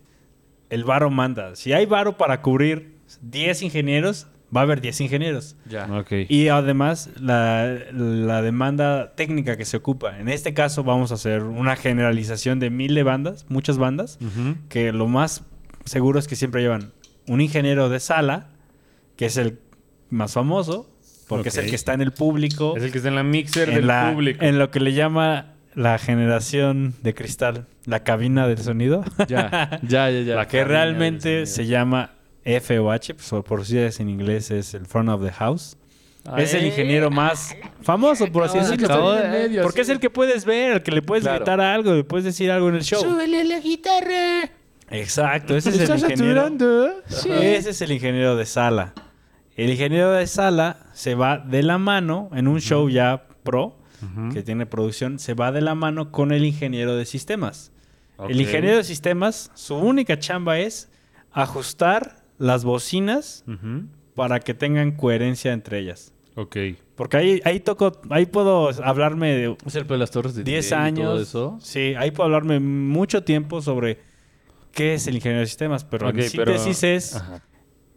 El varo manda. Si hay varo para cubrir 10 ingenieros, va a haber 10 ingenieros. Ya. Ok. Y además, la, la demanda técnica que se ocupa. En este caso, vamos a hacer una generalización de mil de bandas, muchas bandas, que lo más seguro es que siempre llevan un ingeniero de sala, que es el más famoso, porque es el que está en el público, Es el que está en la mixer en, del la- público. en lo que le llama la generación de cristal, la cabina del sonido, Ya, ya, ya, ya. la que realmente se llama FOH, pues, o por si es en inglés es el front of the house. es el ingeniero más famoso, por así de decirlo. Porque sí. es el que puedes ver, el que le puedes Claro. gritar algo, le puedes decir algo en el show. la guitarra! Exacto, ese es el ¿Estás ingeniero. saturando? Ese es el ingeniero de sala. El ingeniero de sala se va de la mano en un show ya pro que tiene producción, se va de la mano con el ingeniero de sistemas. El ingeniero de sistemas, su única chamba es ajustar las bocinas para que tengan coherencia entre ellas. Ok. Porque ahí, ahí toco, ahí puedo hablarme de Es el de las torres de 10 delay y todo años. eso. Sí, ahí puedo hablarme mucho tiempo sobre qué es el ingeniero de sistemas, pero Ok, en síntesis es Ajá.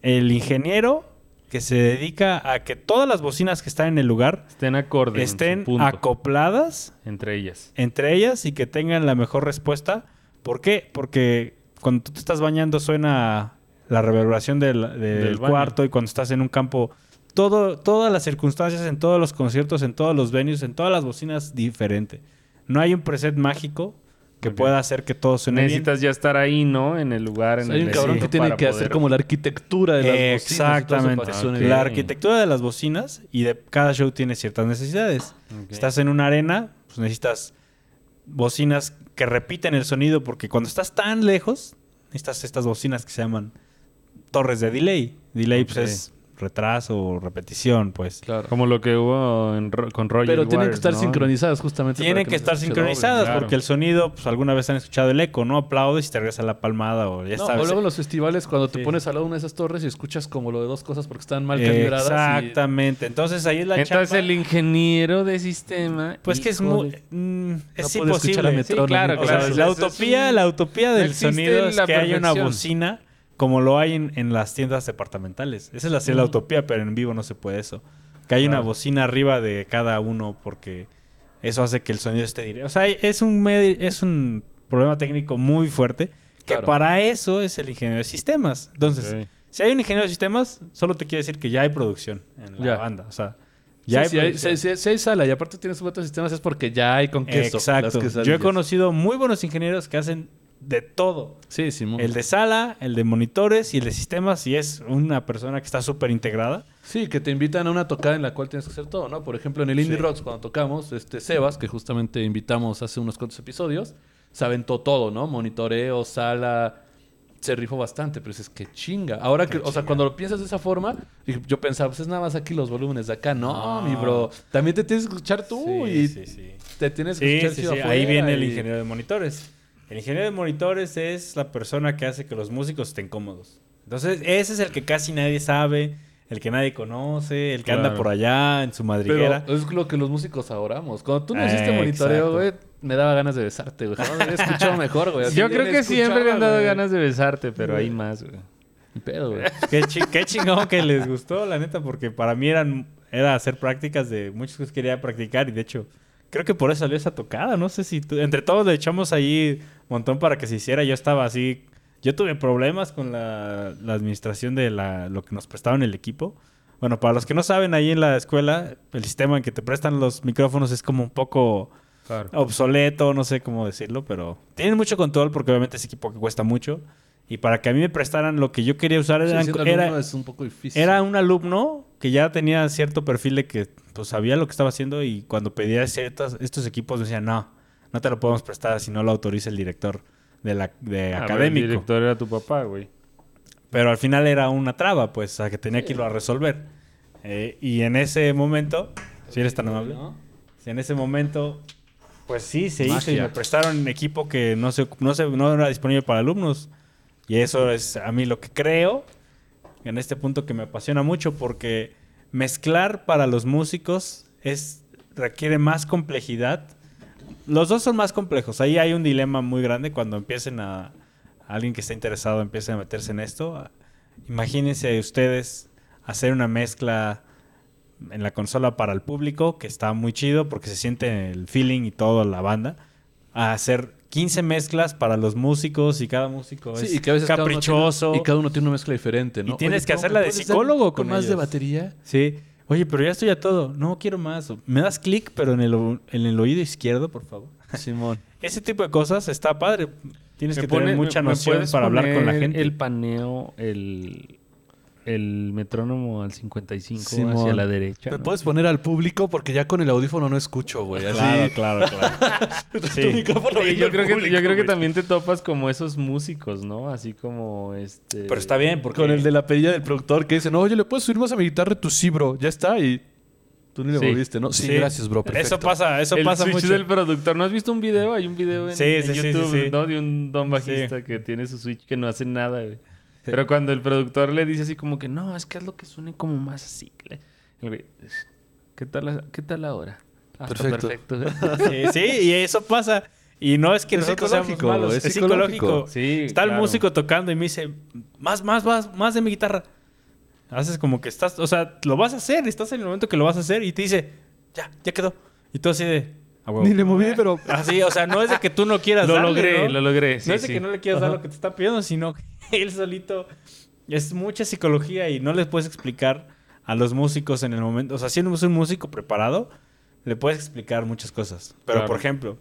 el ingeniero que se dedica a que todas las bocinas que están en el lugar Estén acordes. estén acopladas entre ellas. entre ellas y que tengan la mejor respuesta. ¿Por qué? Porque cuando tú te estás bañando suena la reverberación del, del Del baño. cuarto y cuando estás en un campo, todo, todas las circunstancias, en todos los conciertos, en todos los venues, en todas las bocinas, diferente. No hay un preset mágico que pueda hacer que todo suene bien. Necesitas ya estar ahí, ¿no? En el lugar. En hay el un cabrón que tiene que hacer como la arquitectura de las bocinas Exactamente. Ok. La arquitectura de las bocinas y de cada show tiene ciertas necesidades. Ok. Estás en una arena, pues necesitas bocinas que repiten el sonido porque cuando estás tan lejos, necesitas estas bocinas que se llaman torres de delay. Delay pues es retraso o repetición, pues. Claro. Como lo que hubo en Ro- con Roger Pero tienen que estar ¿no? sincronizadas justamente. Tienen que estar doble. sincronizadas claro. porque el sonido, pues alguna vez han escuchado el eco, ¿no? Aplaudes y te regresa la palmada o ya No, sabes. o luego en los festivales cuando te pones al lado de una de esas torres y escuchas como lo de dos cosas porque están mal calibradas. y- Exactamente. Entonces ahí es la Entonces el ingeniero de sistema... Pues que es muy... mm, es No imposible. Sí, claro, O claro. sea, la es utopía, un- la utopía del sonido es que haya una perfección. bocina como lo hay en, en las tiendas departamentales. Esa es la, la utopía, pero en vivo no se puede eso. Que hay una bocina arriba de cada uno porque eso hace que el sonido esté directo. O sea, es un, es un problema técnico muy fuerte que Claro. para eso es el ingeniero de sistemas. Entonces, si hay un ingeniero de sistemas, solo te quiere decir que ya hay producción en la Ya. banda. O sea, Ya Sí, hay si, hay, si- hay sala y aparte tienes cuatro sistemas es porque ya hay con queso. Exacto. Yo he conocido muy buenos ingenieros que hacen de todo. Sí, Simón. El de sala, el de monitores y el de sistemas. Y es una persona que está súper integrada. Sí, que te invitan a una tocada en la cual tienes que hacer todo, ¿no? Por ejemplo, en el Indie Sí. Rocks, cuando tocamos, este Sebas, que justamente invitamos hace unos cuantos episodios, se aventó todo, ¿no? Monitoreo, sala, se rifó bastante, pero es que chinga. Ahora que, o sea, cuando lo piensas de esa forma, yo pensaba, pues es nada más aquí los volúmenes de acá. No, No. mi bro, también te tienes que escuchar tú y sí, sí. te tienes que Sí, escuchar sí, sí. Ahí viene el ingeniero de monitores. El ingeniero de monitores es la persona que hace que los músicos estén cómodos. Entonces, ese es el que casi nadie sabe, el que nadie conoce, el que anda por allá en su Pero madriguera. es lo que los músicos adoramos. Cuando tú no Eh, hiciste monitoreo, exacto. güey, me daba ganas de besarte, güey. Jamás me había escuchado mejor, güey. Yo creo me que siempre le han dado ganas de besarte, pero hay más, güey. Ni pedo, güey. Qué, chi- qué chingón que les gustó, la neta, porque para mí eran era hacer prácticas de muchos que quería practicar y de hecho creo que por eso salió esa tocada. No sé si tú- entre todos le echamos ahí un montón para que se hiciera. Yo estaba así, yo tuve problemas con la, la administración de la, lo que nos prestaban el equipo. Bueno, para los que no saben, ahí en la escuela el sistema en que te prestan los micrófonos es como un poco Claro. obsoleto, no sé cómo decirlo, pero tienen mucho control porque obviamente es equipo que cuesta mucho. Y para que a mí me prestaran lo que yo quería usar Sí, eran- era, es un poco difícil. era un alumno que ya tenía cierto perfil de que pues, sabía lo que estaba haciendo y cuando pedía ciertos, estos equipos me decían, no, no te lo podemos prestar si no lo autoriza el director de, la, de Ah, pero académico. El director era tu papá, güey. Pero al final era una traba, pues, a que tenía que irlo a resolver. Eh, y en ese momento, si eres tan amable, ¿no? si en ese momento, pues sí, se hizo y me prestaron equipo que no, se, no, se, no era disponible para alumnos. Y eso es a mí lo que creo, en este punto que me apasiona mucho, porque mezclar para los músicos es requiere más complejidad. Los dos son más complejos. Ahí hay un dilema muy grande cuando empiecen a, alguien que está interesado empiece a meterse en esto. Imagínense ustedes hacer una mezcla en la consola para el público, que está muy chido porque se siente el feeling y toda la banda, a hacer 15 mezclas para los músicos y cada músico Sí, es y que a veces cada caprichoso. tiene- y cada uno tiene una mezcla diferente, ¿no? Y tienes que ¿cómo hacerla de psicólogo poco con más de batería? Sí. Oye, pero ya estoy a todo. No quiero más. Me das clic, pero en el, o- en el oído izquierdo, por favor. Simón. Ese tipo de cosas está padre. Tienes Me que pone- tener mucha me- noción para hablar con la gente. El paneo, el, el metrónomo al 55 Simón. hacia la derecha. ¿Me ¿no? puedes poner al público? Porque ya con el audífono no escucho, güey. Claro, claro, claro. Tu Sí. micrófono Sí, yo creo que, público, yo creo que güey. también te topas como esos músicos, ¿no? Así como este. Pero está bien, porque Con el de la pedilla del productor que dice, no, oye, ¿le puedes subir más a mi guitarra tu sí, bro? Ya está y... Tú ni le Sí. moviste, ¿no? Sí, Sí. gracias, bro. Perfecto. Eso pasa, eso el pasa switch mucho. del productor. ¿No has visto un video? Hay un video en, Sí, en sí, sí, sí, YouTube, sí. ¿no? De un don bajista que tiene su switch que no hace nada, güey. Pero cuando el productor le dice así como que no, es que es lo que suene como más así. ¿qué tal, qué tal ahora? Ah, Perfecto. perfecto. Sí, sí, y eso pasa. Y no es que Es nosotros seamos malos, es es, psicológico. psicológico. Sí, Está el músico tocando y me dice, más, más, más, más de mi guitarra. Haces como que estás, o sea, lo vas a hacer, estás en el momento que lo vas a hacer y te dice, ya, ya quedó. Y tú así de, Ni le moví, pero... Así, o sea, no es de que tú no quieras Lo darle, logré, ¿no? lo logré. sí, no es de sí. que no le quieras dar lo que te está pidiendo, sino que él solito es mucha psicología y no les puedes explicar a los músicos en el momento. O sea, si eres un músico preparado, le puedes explicar muchas cosas. Pero, Claro. por ejemplo,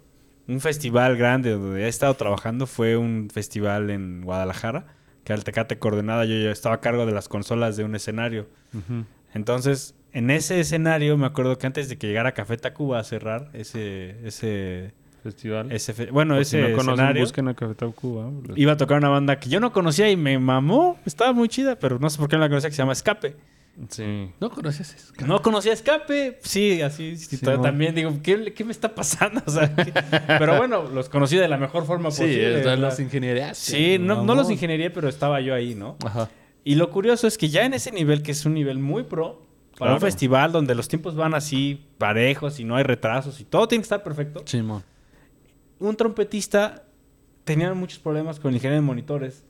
un festival grande donde he estado trabajando fue un festival en Guadalajara, que era el Tecate Coordenada. Yo, yo estaba a cargo de las consolas de un escenario. Ujú. Entonces, en ese escenario, me acuerdo que antes de que llegara Café Tacuba a cerrar ese, ese, Festival. ese fe- bueno, ese si no conocen, escenario, busquen a Café Tacuba. iba a tocar una banda que yo no conocía y me mamó. Estaba muy chida, pero no sé por qué no la conocía, que se llama Escape. Sí. ¿No conoces eso? No conocía Escape. Sí, así. sí, Sí, también digo, ¿qué, qué me está pasando? O sea, ¿qué? pero bueno, los conocí de la mejor forma Sí, posible. sea, las ingenierías. Sí, no, no los ingeniería, pero estaba yo ahí, ¿no? Ajá. Y lo curioso es que ya en ese nivel, que es un nivel muy pro, para un festival donde los tiempos van así parejos y no hay retrasos y todo tiene que estar perfecto, Simón. un trompetista tenía muchos problemas con el ingeniero de monitores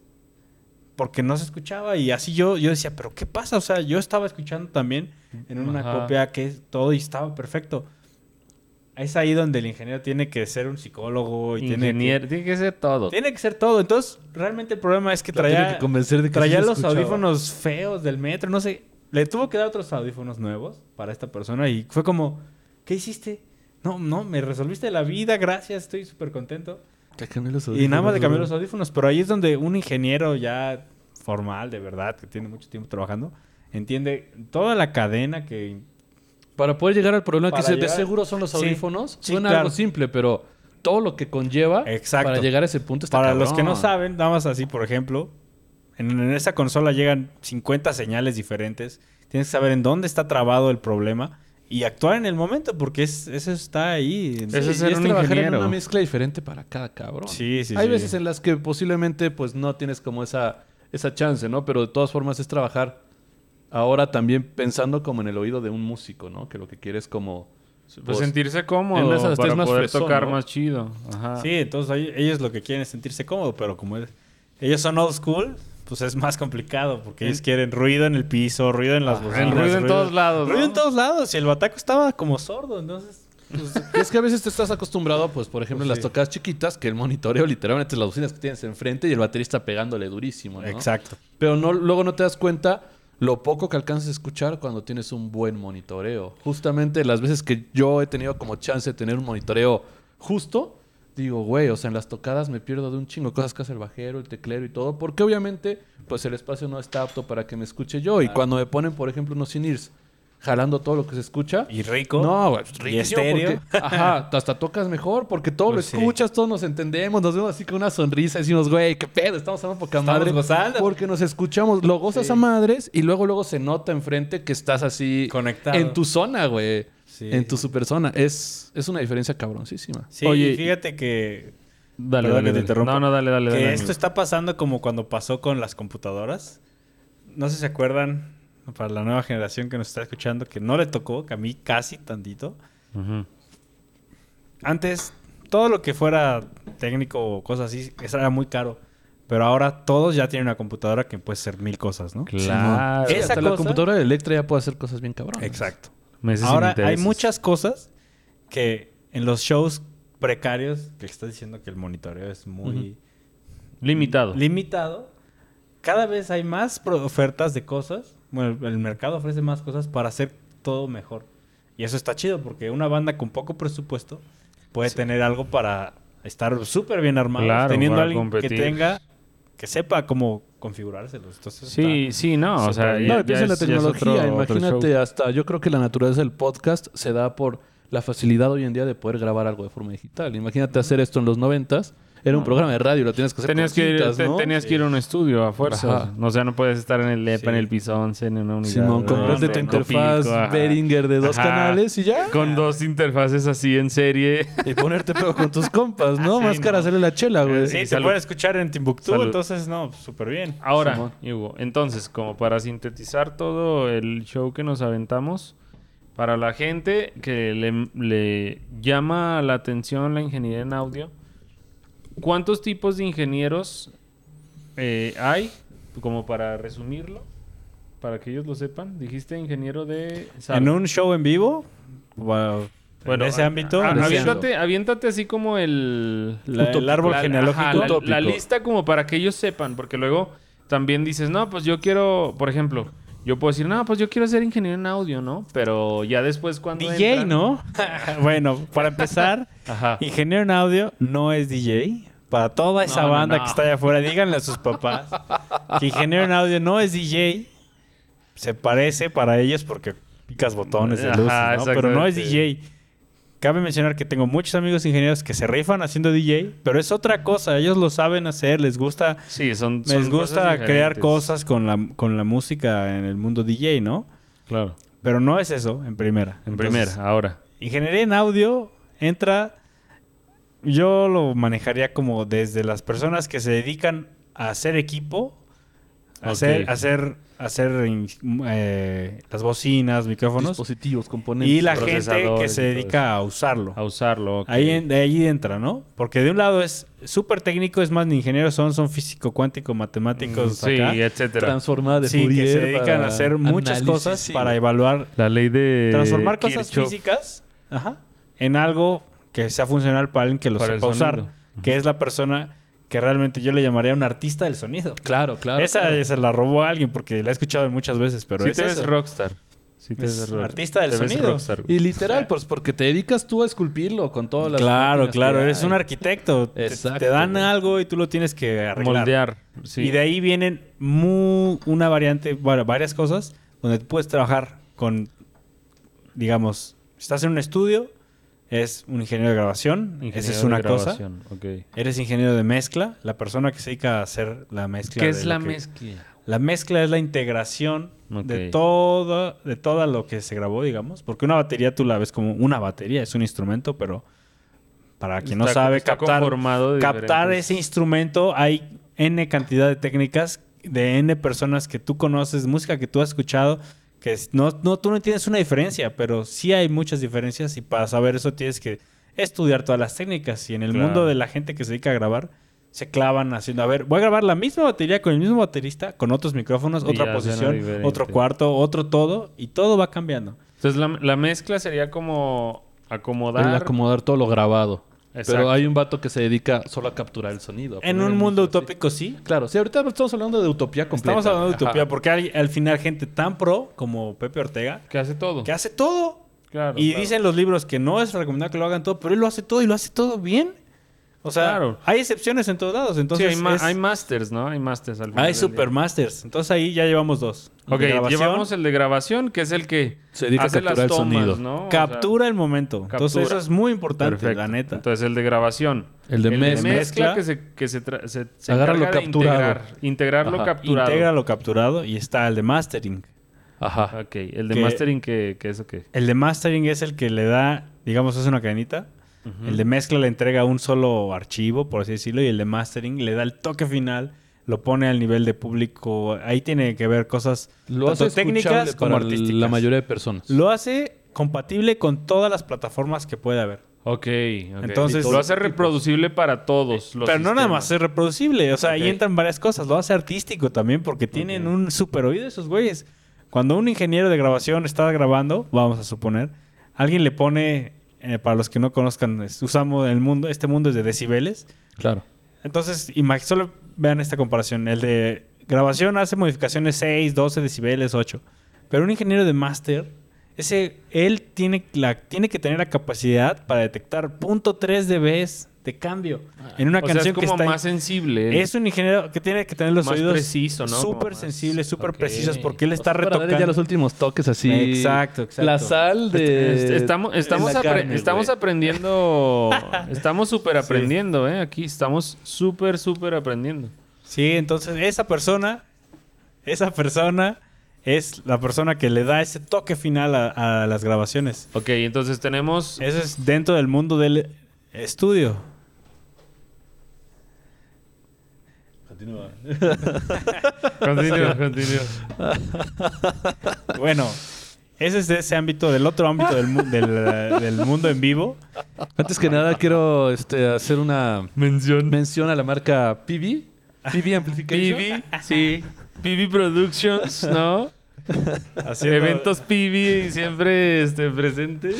porque no se escuchaba y así yo, yo decía, pero ¿qué pasa? O sea, yo estaba escuchando también en una Ajá. copia que es todo y estaba perfecto. Es ahí donde el ingeniero tiene que ser un psicólogo y tiene que, Ingeniero, tiene que ser todo. tiene que ser todo. Entonces, realmente el problema es que traía, que convencer de que traía los escuchaba. audífonos feos del metro, no sé. Le tuvo que dar otros audífonos nuevos para esta persona y fue como, ¿qué hiciste? No, no, me resolviste la vida, gracias, estoy súper contento. Y nada más de cambiar los audífonos, pero ahí es donde un ingeniero ya formal, de verdad, que tiene mucho tiempo trabajando, entiende toda la cadena que... Para poder llegar al problema que se- de llegar- seguro son los audífonos, sí, suena claro. algo simple, pero todo lo que conlleva Exacto. para llegar a ese punto está Para los que no saben, nada más así, por ejemplo, en, en esa consola llegan 50 señales diferentes. Tienes que saber en dónde está trabado el problema y actuar en el momento, porque es, eso está ahí. Sí, es ser un trabajar en ingeniero. una mezcla diferente para cada cabrón. Sí, sí, Hay sí. veces en las que posiblemente pues no tienes como esa, esa chance, ¿no? Pero de todas formas es trabajar ahora también pensando como en el oído de un músico, ¿no? Que lo que quiere es como... Pues pues, sentirse en cómodo esas para más poder fresón, tocar ¿no? más chido. Ajá. Sí, entonces ellos lo que quieren es sentirse cómodo, pero como es- ellos son old school, pues es más complicado, porque ellos quieren ruido en el piso, ruido en las bocinas. Ruido en todos lados, ¿no? Ruido en todos lados, y el bataco estaba como sordo, entonces... pues, es que a veces te estás acostumbrado, pues por ejemplo en Pues las tocadas chiquitas, que el monitoreo literalmente es las bocinas que tienes enfrente y el baterista pegándole durísimo, ¿no? Exacto. Pero no, luego no te das cuenta lo poco que alcanzas a escuchar cuando tienes un buen monitoreo. Justamente las veces que yo he tenido como chance de tener un monitoreo justo, digo, güey, o sea, en las tocadas me pierdo de un chingo cosas que hace el bajero, el teclero y todo, porque obviamente, pues el espacio no está apto para que me escuche yo. Y cuando me ponen, por ejemplo, unos in-ears jalando todo lo que se escucha, Y rico. no, güey, ¿Y estéreo? porque- ajá, hasta tocas mejor porque todo Pues lo escuchas, todos nos entendemos, nos vemos así con una sonrisa y decimos, güey, qué pedo, estamos hablando poca Estamos madre. gozando. Porque nos escuchamos, lo gozas Sí. a madres y luego luego se nota enfrente que estás así Conectado. en tu zona, güey. Sí. En tu super zona. Es, es una diferencia cabroncísima. Sí, Oye, y fíjate que Dale, dale, que te dale. interrumpa. No, no, dale, dale. que dale, esto amigo. está pasando como cuando pasó con las computadoras. No sé si se acuerdan, para la nueva generación que nos está escuchando, que no le tocó, que a mí casi tantito. Antes, todo lo que fuera técnico o cosas así, eso era muy caro. Pero ahora todos ya tienen una computadora que puede ser mil cosas, ¿no? Claro. Sí, Esa hasta la computadora de Electra ya puede hacer cosas bien cabronas. Exacto. Meses sin Ahora hay muchas cosas que en los shows precarios, que estás diciendo que el monitoreo es muy... Limitado. limitado. Cada vez hay más ofertas de cosas. Bueno, el mercado ofrece más cosas para hacer todo mejor. Y eso está chido porque una banda con poco presupuesto puede tener algo para estar súper bien armado. Claro, teniendo alguien que tenga, que sepa cómo configurárselos. Entonces Sí, está- sí, no. O sea, ya, No, y piensa en la ya es- ya es tecnología. otro- Imagínate, hasta yo creo que la naturaleza del podcast se da por la facilidad hoy en día de poder grabar algo de forma digital. Imagínate hacer esto en los noventas. Era un programa de radio, lo tienes que hacer Tenías con que, te- tenías que ir a un estudio a fuerza. Ajá. O sea, no puedes estar en el EPA, Sí. en el piso 11, en una unidad. Simón, ¿no? comprarte tu interfaz Copico. Behringer de dos Ajá. canales y ya. Con dos interfaces así en serie. Y ponerte pedo con tus compas, ¿no? Sí, Más cara no. hacerle la chela, güey. Sí, se Salud. puede escuchar en Timbuktu, Salud. entonces no, súper bien. Ahora, Simón. Hugo, entonces, como para sintetizar todo el show que nos aventamos, para la gente que le, le llama la atención la ingeniería en audio, ¿cuántos tipos de ingenieros eh, hay? Como para resumirlo, para que ellos lo sepan. Dijiste ingeniero de... En un show en vivo, wow, en ese a- ámbito, a- ese aviéntate, aviéntate así como el... la- el árbol La- genealógico. ajá, la- Utópico. la, lista como para que ellos sepan, porque luego también dices, no, pues yo quiero, por ejemplo, yo puedo decir, no, pues yo quiero ser ingeniero en audio, ¿no? Pero ya después cuando... DJ, entran- ¿no? bueno, para empezar, Ajá. ingeniero en audio no es DJ. Para toda esa No, banda no. que está allá afuera, díganle a sus papás que ingeniero en audio no es DJ. Se parece para ellos porque picas botones de Ajá, luz, ¿no? Pero no es. DJ. Cabe mencionar que tengo muchos amigos ingenieros que se rifan haciendo DJ, pero es otra cosa. Ellos lo saben hacer, les gusta, Sí, son... les gusta cosas crear cosas con la, con la música en el mundo DJ, ¿no? Claro. Pero no es eso en primera. En Entonces, primera, ahora. Ingeniería en audio entra, yo lo manejaría como desde las personas que se dedican a hacer equipo, a hacer, a hacer, hacer eh, las bocinas, micrófonos, Dispositivos, componentes. y la gente que se dedica a usarlo. A usarlo. ok. Ahí en- de ahí entra, ¿no? Porque de un lado es súper técnico, es más, ni ingenieros son, son físico, cuántico, matemáticos, Mm, Sí, acá. etcétera. transformada de Sí, que se dedican a hacer muchas análisis, cosas sí, para evaluar La ley de... transformar cosas Kirchhoff. físicas en algo que sea funcional para alguien que lo Para sepa usar. Que es la persona que realmente yo le llamaría un artista del sonido. Claro, claro. esa claro. se la robó a alguien porque la he escuchado muchas veces, pero sí es te ves rockstar. Sí te Es ves rockstar. artista del Te sonido. rockstar. Y literal, pues porque te dedicas tú a esculpirlo con todas las. Claro, claro, eres un arquitecto. Te- Exacto, te dan güey. algo y tú lo tienes que arreglar. Moldear. Sí. Y de ahí vienen mu- una variante, bueno, varias cosas donde tú puedes trabajar con, digamos, estás en un estudio, es un ingeniero de grabación, Ingeniero esa es una cosa. grabación, ok. Eres ingeniero de mezcla, la persona que se dedica a hacer la mezcla. ¿Qué es la que- mezcla? La mezcla es la integración de todo, de todo lo que se grabó, digamos. Porque una batería tú la ves como una batería, es un instrumento, pero para quien no sabe captar, de captar ese instrumento, hay N cantidad de técnicas de N personas que tú conoces, música que tú has escuchado, que no, no, tú no tienes una diferencia, pero sí hay muchas diferencias y para saber eso tienes que estudiar todas las técnicas. Y en el Claro. mundo de la gente que se dedica a grabar, se clavan haciendo, a ver, voy a grabar la misma batería con el mismo baterista, con otros micrófonos, Y otra posición, otro cuarto, otro todo, y todo va cambiando. Entonces la, la mezcla sería como acomodar. El acomodar todo lo grabado. Exacto. Pero hay un vato que se dedica solo a capturar el sonido. En un mundo utópico sí. sí. Claro, sí, ahorita estamos hablando de utopía completa. Estamos hablando de Ajá. utopía porque hay al final gente tan pro como Pepe Ortega Que hace todo. que hace todo. Claro, y claro. dicen los libros que no es recomendable que lo hagan todo, pero él lo hace todo y lo hace todo bien. O sea, Claro. hay excepciones en todos lados. Entonces sí, hay, ma- es- hay masters, ¿no? Hay masters al final. hay supermasters. Entonces ahí ya llevamos dos. El Ok, de llevamos el de grabación, que es el que Se dedica a hace las el tomas, sonido. ¿no? O captura el momento. Entonces eso es muy importante, Perfecto. la neta. Entonces el de grabación. El de mezcla. mezcla que se, que se, se, se Agarra lo de capturado. Integrar, integrar lo capturado. Integra lo capturado y está el de mastering. Ajá. Ok, el de Que- mastering, que, que eso qué? El de mastering es el que le da, digamos, es una cadenita. El de mezcla le entrega un solo archivo, por así decirlo, y el de mastering le da el toque final, lo pone al nivel de público. Ahí tiene que ver cosas Lo hace tanto técnicas técnicas como para artísticas. la mayoría de personas. Lo hace compatible con todas las plataformas que puede haber. Ok, ok. Entonces- lo hace reproducible para todos los Pero no nada más es reproducible, o sea, ahí entran varias cosas. Lo hace artístico también porque tienen un super oído esos güeyes. Cuando un ingeniero de grabación está grabando, vamos a suponer, alguien le pone, eh, para los que no conozcan, usamos el mundo, este mundo es de decibeles. Claro. Entonces, solo vean esta comparación. El de grabación hace modificaciones 6, 12 decibeles, 8. Pero un ingeniero de máster, ese, él tiene, la, tiene que tener la capacidad para detectar .3 dB de cambio en una o sea, canción es como que está... más sensible. es un ingeniero que tiene que tener los Más oídos preciso, ¿no? Súper más- sensibles, súper precisos, porque él está O sea, para darle retocando. ya los últimos toques así. Exacto, exacto. La sal de. Est- estamos estamos, apre- carne, estamos aprendiendo. estamos súper aprendiendo, ¿eh? Aquí estamos súper, súper aprendiendo. Sí, entonces esa persona, esa persona es la persona que le da ese toque final a, a las grabaciones. Ok, entonces tenemos. Eso es dentro del mundo del estudio. Continúa, continúa. Bueno, ese es de ese ámbito, del otro ámbito del, mu- del, del mundo en vivo. Antes que nada, quiero este, hacer una Mención. mención a la marca PB. PB Amplification. PB, sí. PB Productions, ¿no? Haciendo, Eventos PB siempre este, presente.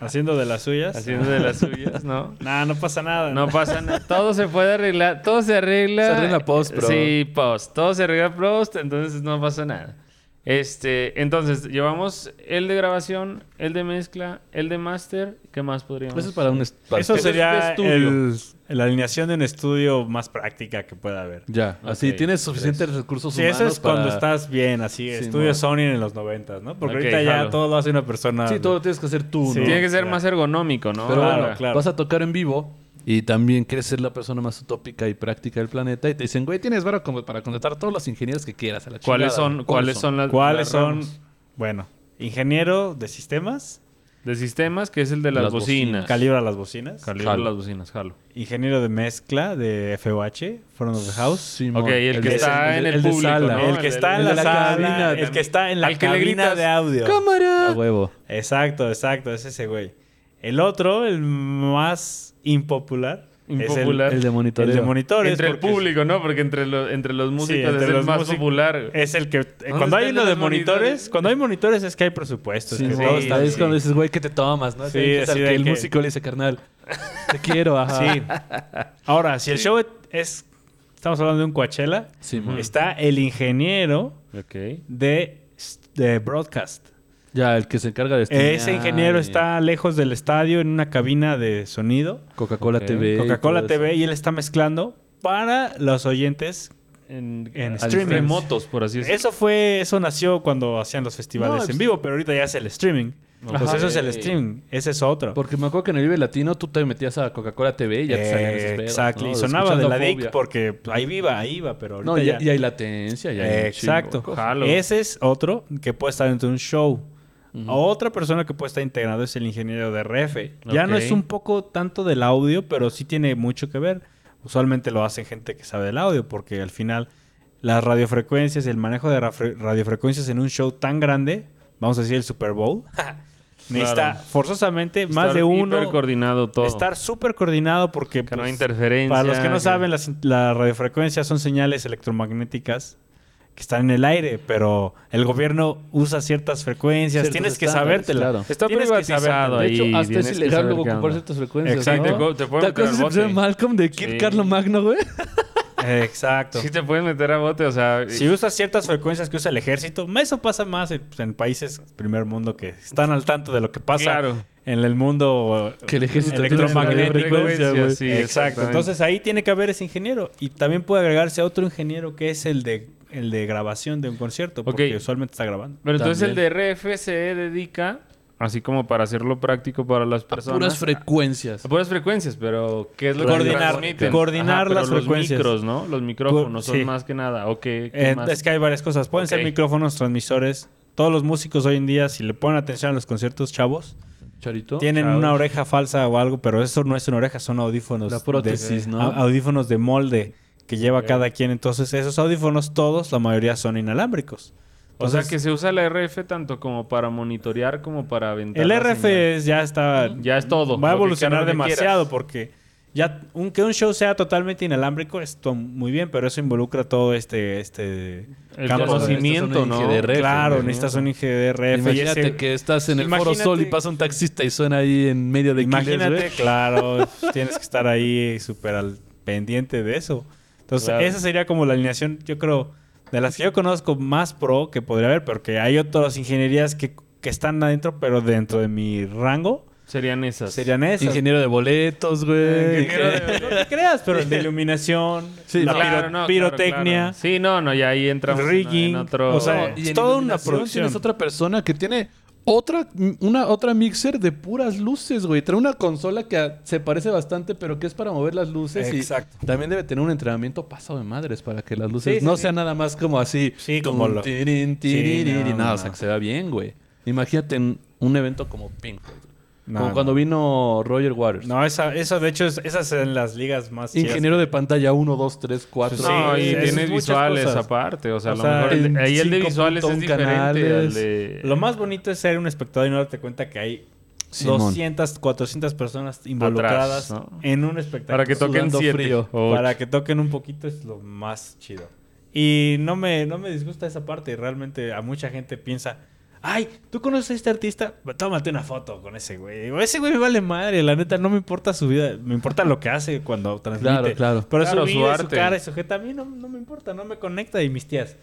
haciendo de las suyas. Haciendo de las suyas, ¿no? Nah, no pasa nada. No pasa nada. Todo se puede arreglar. Todo se arregla. Se arregla post, bro. Sí, post. Todo se arregla post, entonces no pasa nada. Este, entonces, llevamos el de grabación, el de mezcla, el de master. ¿Qué más podríamos? Eso es para un. Eso sería estudio. el- la alineación de un estudio más práctica que pueda haber. Ya, así Ok, tienes suficientes recursos Sí, humanos. eso es cuando para- estás bien, así, Sí, estudio mo. Sony en los noventas, ¿no? Porque Ok, ahorita ya jalo. todo lo hace una persona. Sí, todo lo tienes que hacer tú, Sí. ¿no? Tiene que ser claro. más ergonómico, ¿no? Pero Claro, bueno, claro. vas a tocar en vivo y también quieres ser la persona más utópica y práctica del planeta y te dicen, güey, tienes varo como para contratar a todos los ingenieros que quieras a la ¿Cuáles chingada". son, ¿Cuáles son las ¿Cuáles las son? ramas? Bueno, ingeniero de sistemas, De sistemas, que es el de las, Las bocinas. bocinas. calibra las bocinas. Calibra Jalo. las bocinas, jalo. ingeniero de mezcla de FOH, Front of the House. Ok, el que de- está en el público, sala. ¿no? el que está en el la, sala, cabina el que está en la cabina gritas, de audio. ¡Cámara! A huevo. Exacto, exacto, es ese güey. El otro, el más impopular, Impopular. El de monitoreo. El de monitores. entre el es- público, ¿no? Porque entre, los entre los músicos entre es el más popular. Es el que... eh, ¿Dónde Cuando hay uno de monitores, monitores? cuando hay monitores es que hay presupuesto. Sí, es que sí, es cuando dices, güey, que te tomas, ¿no? Sí, es al que el que- músico le dice, carnal, te quiero, ajá. Sí. Ahora, si el show es... Estamos hablando de un Coachella. Está el ingeniero de, de broadcast. Ya, el que se encarga de streamear Ese ingeniero está lejos del estadio en una cabina de sonido. Coca-Cola. TV. Coca-Cola TV y él está mezclando para los oyentes. En, En streaming. remotos, por así decirlo. Eso fue, eso nació cuando hacían los festivales No, en pues- vivo, pero ahorita ya es el streaming. Pues Ajá. eso es el streaming, ese es otro. Porque me acuerdo que en el Vive Latino tú te metías a Coca-Cola TV y ya te salían esos pedos, Exacto, ¿no? y sonaba de la DIC porque ahí viva, ahí iba, pero ahorita No, y, ya... y hay latencia, ya hay Exacto. Ese es otro que puede estar dentro de un show. Otra persona que puede estar integrado es el ingeniero de RF. Ya no es un poco tanto del audio, pero sí tiene mucho que ver. Usualmente lo hace gente que sabe del audio, porque al final las radiofrecuencias, el manejo de radiofrecuencias en un show tan grande, vamos a decir el Super Bowl, necesita Claro. forzosamente más Estar de uno. hiper coordinado todo. Estar súper coordinado porque que no hay pues, interferencia. para los que no que- saben, las, las radiofrecuencias son señales electromagnéticas que están en el aire, pero el gobierno usa ciertas frecuencias. Ciertos Tienes que sabértela. claro. Está Tienes que privatizado. De ahí. hecho, hasta es que ilegal luego onda. ciertas frecuencias. Exacto. ¿no? Te pueden ¿Te meter acuerdas al de bote. Malcolm de Kid Sí. Carlo Magno, güey? Exacto. Sí te pueden meter a bote, o sea... Si usas ciertas frecuencias que usa el ejército, eso pasa más en, en países primer mundo que están al tanto de lo que pasa Claro. en el mundo Que el electromagnético. Sí, Exacto. Entonces ahí tiene que haber ese ingeniero. Y también puede agregarse otro ingeniero que es el de, el de grabación de un concierto, porque usualmente está grabando. Pero entonces el de RF se dedica, así como para hacerlo práctico para las personas. Puras frecuencias. A puras frecuencias, pero ¿qué es lo Coordinar- que transmiten? coordinar las los frecuencias. micros, ¿no? Los micrófonos son Sí. más que nada. ¿O qué, qué Eh, más? es que hay varias cosas. Pueden ser micrófonos, transmisores. Todos los músicos hoy en día, si le ponen atención a los conciertos, chavos, Charito. tienen chavos. una oreja falsa o algo, pero eso no es una oreja, son audífonos. La prótesis, de, ¿no? a- Audífonos de molde que lleva cada quien. Entonces, esos audífonos, todos, la mayoría son inalámbricos. o sea, que se usa la RF tanto como para monitorear como para aventar el RF es- ya está. Ya es todo. Va a evolucionar demasiado quieras. porque ya un, que un show sea totalmente inalámbrico es muy bien, pero eso involucra todo este este El conocimiento, ¿no? IGDRF, Claro, necesitas un IGDRF. Imagínate ese- que estás en el Foro Sol y pasa un taxista y suena ahí en medio de Imagínate, claro, tienes que estar ahí súper al pendiente de eso. Entonces, Claro. esa sería como la alineación, yo creo, de las que yo conozco más pro que podría haber, porque hay otras ingenierías que, que están adentro, pero dentro de mi rango Serían esas. serían esas. Ingeniero de boletos, güey. Ingeniero de- no te creas, pero de iluminación, Sí, la no. piro- Claro, no, pirotecnia, claro. Sí, no, no, ya ahí entramos en- Rigging, en otro... o sea, No, y es en toda una producción. Tienes otra persona que tiene otra, una otra mixer de puras luces, güey. Trae una consola que a- se parece bastante, pero que es para mover las luces. Exacto. Y también debe tener un entrenamiento pasado de madres para que las luces Sí, no sí. sean nada más como así. Sí, como lo- tirin, tiririri. Sí, no, no, no, o sea, que se vea bien, güey. Imagínate en un evento como Pink Floyd. No, como no. cuando vino Roger Waters. No, esa, eso de hecho, es- esas son las ligas más chidas. Ingeniero de pantalla 1, 2, 3, 4. Sí, No, y muchas visuales cosas. aparte. O sea, O a lo sea, mejor el de- en ahí el de 5.1 visuales es diferente canales. al de... Lo más bonito es ser un espectador y no darte cuenta que hay Simón. 200, 400 personas involucradas Atrás, ¿no? en un espectáculo. Para que toquen siete. frío. Para que toquen un poquito es lo más chido. Y no me, no me disgusta esa parte. Realmente a mucha gente piensa, ay, ¿tú conoces a este artista? Tómate una foto con ese güey. Digo, ese güey me vale madre. La neta, no me importa su vida. Me importa lo que hace cuando transmite. Claro, claro. Pero Claro, su su vida, su, arte. cara y su jeta, a mí no, no me importa. No me conecta. Y mis tías...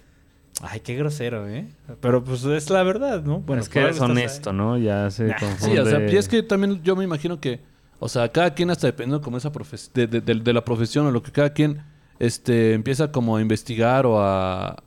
Ay, qué grosero, ¿eh? Pero pues es la verdad, ¿no? Bueno, es que eres ahí. honesto, ¿no? Ya se Nah, confunde. Sí, o sea, y es que también yo me imagino que, o sea, cada quien hasta dependiendo como esa profes de, de- de- de la profesión o lo que cada quien este, empieza como a investigar o a,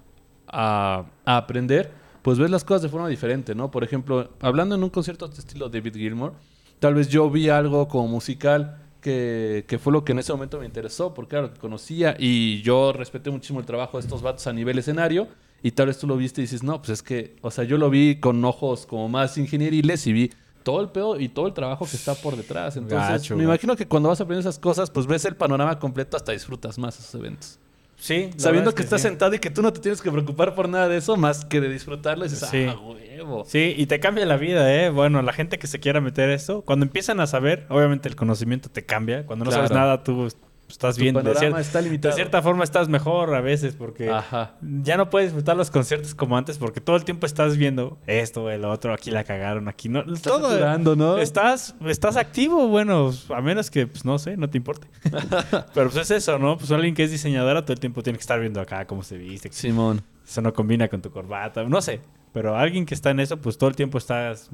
a, a aprender, pues ves las cosas de forma diferente, ¿no? Por ejemplo, hablando en un concierto de estilo David Gilmour, tal vez yo vi algo como musical que, que fue lo que en ese momento me interesó, porque claro, que conocía y yo respeté muchísimo el trabajo de estos vatos a nivel escenario. Y tal vez tú lo viste y dices, no, pues es que, o sea, yo lo vi con ojos como más ingenieriles y vi todo el pedo y todo el trabajo que está por detrás. Entonces, Gacho, me imagino que cuando vas a aprender esas cosas, pues ves el panorama completo, hasta disfrutas más esos eventos. Sí. Sabiendo que es estás sí. sentado y que tú no te tienes que preocupar por nada de eso, más que de disfrutarlo, y dices, Sí. ah, huevo. Sí, y te cambia la vida, ¿eh? Bueno, la gente que se quiera meter esto, cuando empiezan a saber, obviamente el conocimiento te cambia. Cuando no sabes nada, tú estás Tu bien. De, panorama cier- está limitado. de cierta forma estás mejor a veces porque Ajá. ya no puedes disfrutar los conciertos como antes porque todo el tiempo estás viendo esto, el otro, aquí la cagaron, aquí no. Estás todo. saturando, ¿no? Estás, estás activo, bueno, a menos que, pues no sé, no te importe. Pero pues es eso, ¿no? Pues alguien que es diseñadora todo el tiempo tiene que estar viendo acá cómo se viste, Simón. eso no combina con tu corbata, no sé. Pero alguien que está en eso, pues todo el tiempo estás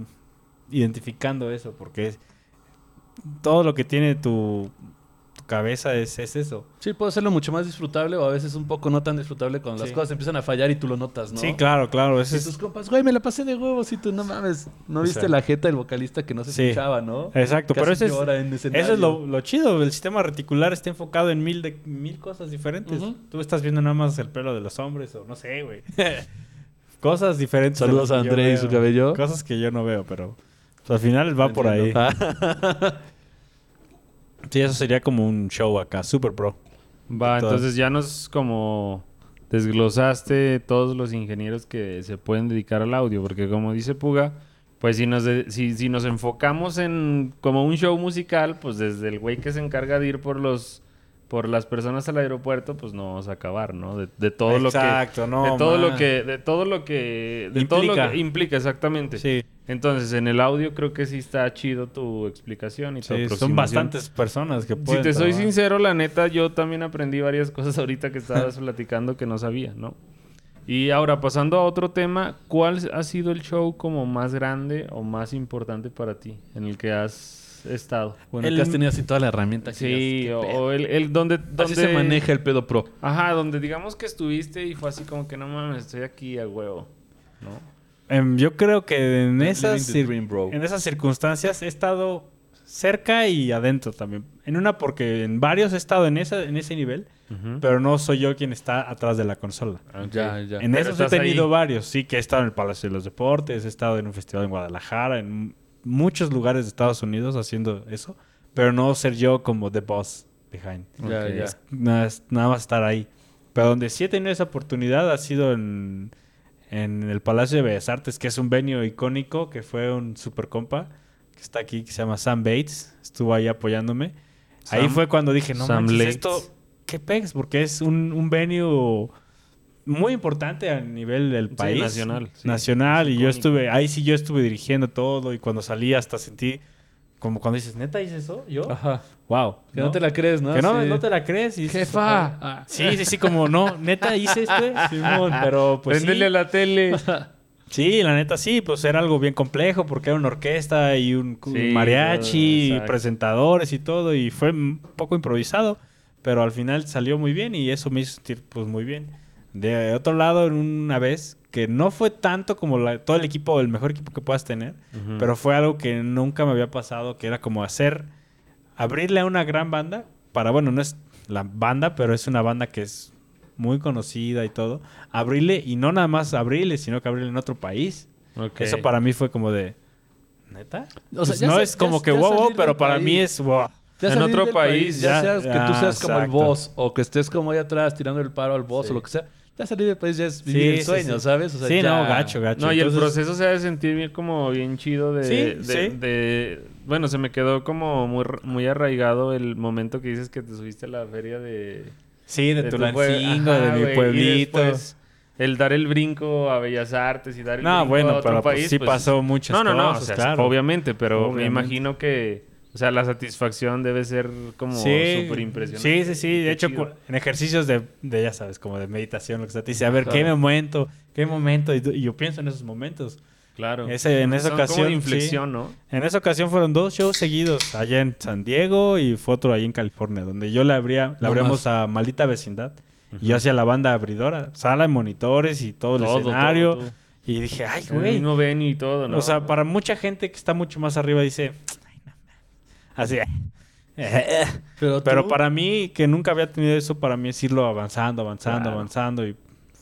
identificando eso, porque es, todo lo que tiene tu cabeza es, es eso. Sí, puede hacerlo mucho más disfrutable o a veces un poco no tan disfrutable cuando las cosas empiezan a fallar y tú lo notas, ¿no? Sí, claro, claro. Ese Y es, tus compas, güey, me la pasé de huevos y tú no mames. ¿No O viste sea, la jeta del vocalista que no se sí. escuchaba, no? Exacto, Casi pero ese es, eso es lo, lo chido. El sistema reticular está enfocado en mil, de, mil cosas diferentes. Tú estás viendo nada más el pelo de los hombres o no sé, güey. cosas diferentes. Saludos a André y su cabello. Cosas que yo no veo, pero pues, al final va por ahí. Sí, eso sería como un show acá, super pro. Va, Todas. entonces ya nos como desglosaste todos los ingenieros que se pueden dedicar al audio, porque como dice Puga, pues si nos, de- si, si nos enfocamos en como un show musical, pues desde el güey que se encarga de ir por los por las personas al aeropuerto, pues no vamos a acabar, ¿no? De, de todo Exacto, lo que no, de todo lo que de todo lo que de todo lo Implica. que implica exactamente. Sí, Entonces, en el audio creo que sí está chido tu explicación y tu sí, son bastantes personas que Si pueden te soy sincero, la neta, yo también aprendí varias cosas ahorita que estabas platicando que no sabía, ¿no? Y ahora, pasando a otro tema, ¿cuál ha sido el show como más grande o más importante para ti en el que has estado? Bueno, El- que has tenido así toda la herramienta. que Sí, digas, o, el, el donde, donde... Así se maneja el pedo pro. Ajá, donde digamos que estuviste y fue así como que no mames, estoy aquí a huevo, ¿no? Em, yo creo que en esas, dream, en esas circunstancias he estado cerca y adentro también. En una porque en varios he estado en, esa, en ese nivel, pero no soy yo quien está atrás de la consola. Ok. Ya, ya. En Pero esos he tenido ahí. varios. Sí, que he estado en el Palacio de los Deportes, he estado en un festival en Guadalajara, en muchos lugares de Estados Unidos haciendo eso, pero no ser yo como the boss behind. Ya, Ok, ya. es nada, nada más estar ahí. Pero donde sí he tenido esa oportunidad ha sido en, en el Palacio de Bellas Artes, que es un venio icónico, que fue un super compa, que está aquí, que se llama Sam Bates. Estuvo ahí apoyándome. ahí Sam- fue cuando dije, no Sam manches, esto, ¿qué pegs? Porque es un, un venue muy importante a nivel del Sí, país. nacional, sí. Nacional. Y yo estuve, ahí sí yo estuve dirigiendo todo. Y cuando salí hasta sentí, como cuando dices, ¿neta hice eso? ¿Yo? Ajá. Wow. Que no, te la crees, ¿no? Que no, Sí. no te la crees. Y dices, Jefa. Ah. Sí, sí, sí, como no, neta hice esto, Simón, pero pues sí. A la tele. Sí, la neta sí, pues era algo bien complejo porque era una orquesta y un, Sí, mariachi, exacto. presentadores y todo y fue un poco improvisado, pero al final salió muy bien y eso me hizo sentir pues muy bien. De otro lado, en una vez que no fue tanto como la- todo el equipo, el mejor equipo que puedas tener, pero fue algo que nunca me había pasado, que era como hacer, abrirle a una gran banda, para, bueno, no es la banda, pero es una banda que es muy conocida y todo, abrirle, y no nada más abrirle, sino que abrirle en otro país. Eso para mí fue como de, ¿neta? O sea, Pues no es como ya- que ya wow, pero para país. mí es wow. Ya En otro país, ya, ya- seas que tú ah, seas como el exacto. boss o que estés como ahí atrás tirando el paro al boss Sí. o lo que sea. Ya salir del país ya es Sí, vivir el sí, sueño, sí. ¿sabes? O sea, sí, ya- no, gacho, gacho. No, y el proceso se ha de sentir bien como bien chido de, Sí, de, sí. de- Bueno, se me quedó como muy, muy arraigado el momento que dices que te subiste a la feria de... Sí, de, tu Tulancingo, de mi pueblito. después el dar el brinco a Bellas Artes y dar el No, brinco bueno, a otro pero pues, país. sí pues, pasó muchas No, no, no, cosas, o sea, claro. obviamente, pero me imagino que... O sea, la satisfacción debe ser como Sí, súper impresionante. Sí, sí, sí. De Qué hecho, chido. en ejercicios de, de, ya sabes, como de meditación, lo que se te dice, a ver, ¿qué Claro. momento? ¿Qué momento? Y, y yo pienso en esos momentos. Claro. Ese- en esa Son como ocasión, de inflexión, ¿no? En esa ocasión fueron dos shows seguidos, allá en San Diego y fue otro ahí en California, donde yo le abría, le abríamos a Maldita Vecindad. Y yo hacía la banda abridora, sala de monitores y todo el Todo, escenario. todo, todo. Y dije, ay, El güey. mismo venue y todo, ¿no? O sea, para mucha gente que está mucho más arriba dice. Así. Pero, para mí, que nunca había tenido eso, para mí es irlo avanzando, avanzando, Claro. avanzando. Y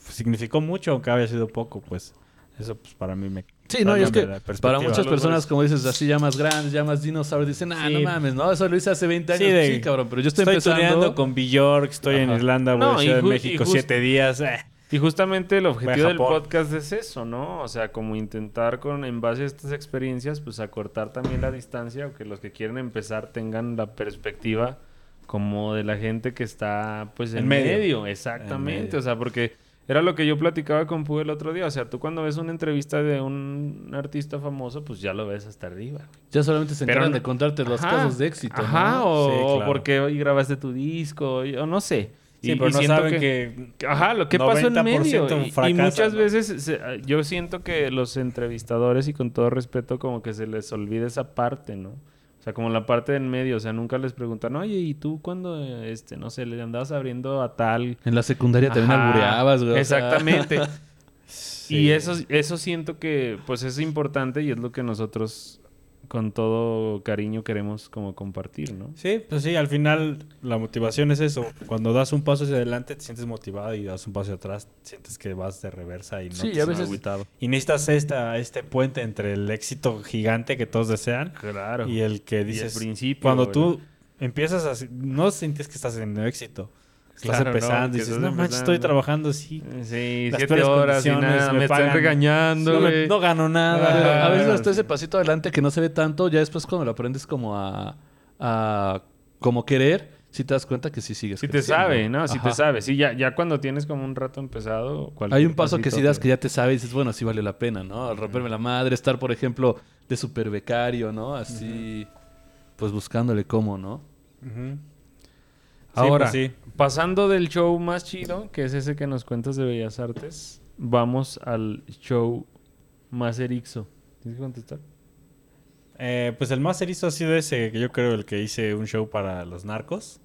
significó mucho, aunque había sido poco, pues. Eso pues para mí me, Sí, no, y es que para muchas personas, como dices, así ya más grandes, ya más dinosaurios, dicen, ah, Sí. no mames, no, eso lo hice hace 20 años. Sí, cabrón, pero yo estoy, Estoy, empezando. con Bjork, estoy en. Irlanda, voy No, a Ciudad de México siete días. eh. Y justamente el objetivo del podcast es eso, ¿no? O sea, como intentar con en base a estas experiencias, pues acortar también la distancia o que los que quieren empezar tengan la perspectiva como de la gente que está pues en, En medio. medio. Exactamente, En medio. o sea, porque era lo que yo platicaba con Pú el otro día, o sea, tú cuando ves una entrevista de un artista famoso, pues ya lo ves hasta arriba. Ya solamente se encargan no- de contarte los Ajá, casos de éxito. ¿no? Ajá, o, Sí, o claro. porque hoy grabaste tu disco, o no sé. Sí, Y- pero y no siento saben que- que... Ajá, lo que pasó en 90% medio. Y- Y, muchas ¿no? veces se- yo siento que los entrevistadores, y con todo respeto, como que se les olvida esa parte, ¿no? O sea, como la parte del medio. O sea, nunca les preguntan, oye, ¿y tú cuando, este, no sé, le andabas abriendo a tal? En la secundaria también albureabas, güey. Exactamente. Sí. Y eso, eso siento que, pues, es importante y es lo que nosotros, con todo cariño, queremos como compartir, ¿no? Sí, pues sí, al final la motivación es eso. Cuando das un paso hacia adelante te sientes motivado y das un paso hacia atrás sientes que vas de reversa y no Sí, te a veces- agüitado. Y necesitas esta, este puente entre el éxito gigante que todos desean Claro. y el que Y dices... el principio, cuando güey, tú empiezas a... No sientes que estás en éxito. Estás Claro, empezando y dices, estás no manches, estoy empezando". trabajando así. Sí, Las siete horas y condiciones, nada, me me, están regañando, No, me- no gano nada. a veces Ah, hasta ese pasito adelante que no se ve tanto, ya después cuando lo aprendes como a, a como querer, si te das cuenta que sí sigues Si te creciendo. sabe, ¿no? Si te sabe. Sí, ya, ya cuando tienes como un rato empezado... cualquier Hay un paso que si das que ya te sabe y dices, bueno, sí vale la pena, ¿no? Al romperme la madre, estar, por ejemplo, de super becario, ¿no? Así, pues buscándole cómo, ¿no? Ujú. Ahora, pues sí. Pasando del show más chido, que es ese que nos cuentas de Bellas Artes, vamos al show más erixo. ¿Tienes que contestar? Eh, pues el más erizo ha sido ese, que yo creo el que hice un show para los narcos.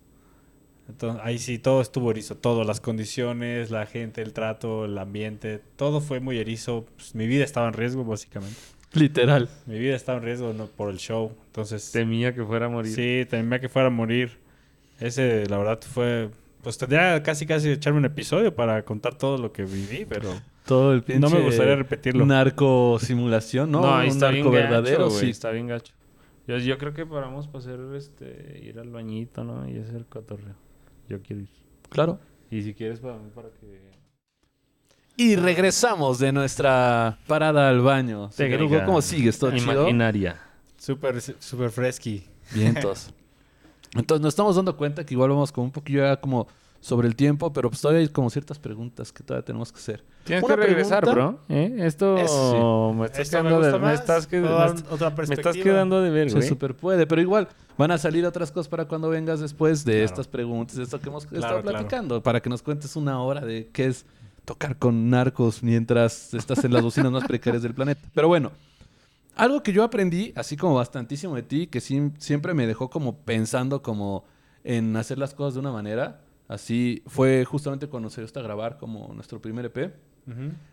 Entonces, ahí sí todo estuvo erizo, todo, las condiciones, la gente, el trato, el ambiente, todo fue muy erizo. Pues, mi vida estaba en riesgo, básicamente. Literal. Mi vida estaba en riesgo no, por el show. Entonces, Temía que fuera a morir. sí, temía que fuera a morir. Ese, la verdad, fue... Pues tendría casi casi echarme un episodio para contar todo lo que viví, pero Todo el pinche no me gustaría repetirlo. narco simulación, ¿no? No, ahí un narco bien verdadero, gacho, güey, sí. Está bien gacho. Yo, yo creo que paramos para hacer, este, ir al bañito, ¿no? Y hacer cotorreo. Yo quiero ir. Claro. Y si quieres para mí, para que... Y regresamos de nuestra parada al baño. ¿Cómo sigues? ¿Todo chido? Imaginaria. Súper, súper fresky. Vientos. Entonces nos estamos dando cuenta que igual vamos como un poquillo ya como sobre el tiempo, pero pues todavía hay como ciertas preguntas que todavía tenemos que hacer. Tienes Una que regresar, pregunta- bro. ¿Eh? Esto me estás Esto quedando de... Me más. estás, que- me me quedando de ver, Se güey. super puede, pero igual van a salir otras cosas para cuando vengas después de Claro. estas preguntas, de esto que hemos Claro, estado claro. platicando, para que nos cuentes una hora de qué es tocar con narcos mientras estás en las bocinas más precarias del planeta. Pero bueno, algo que yo aprendí, así como bastantísimo de ti, que siempre me dejó como pensando como en hacer las cosas de una manera, así fue justamente cuando se dio hasta grabar como nuestro primer EP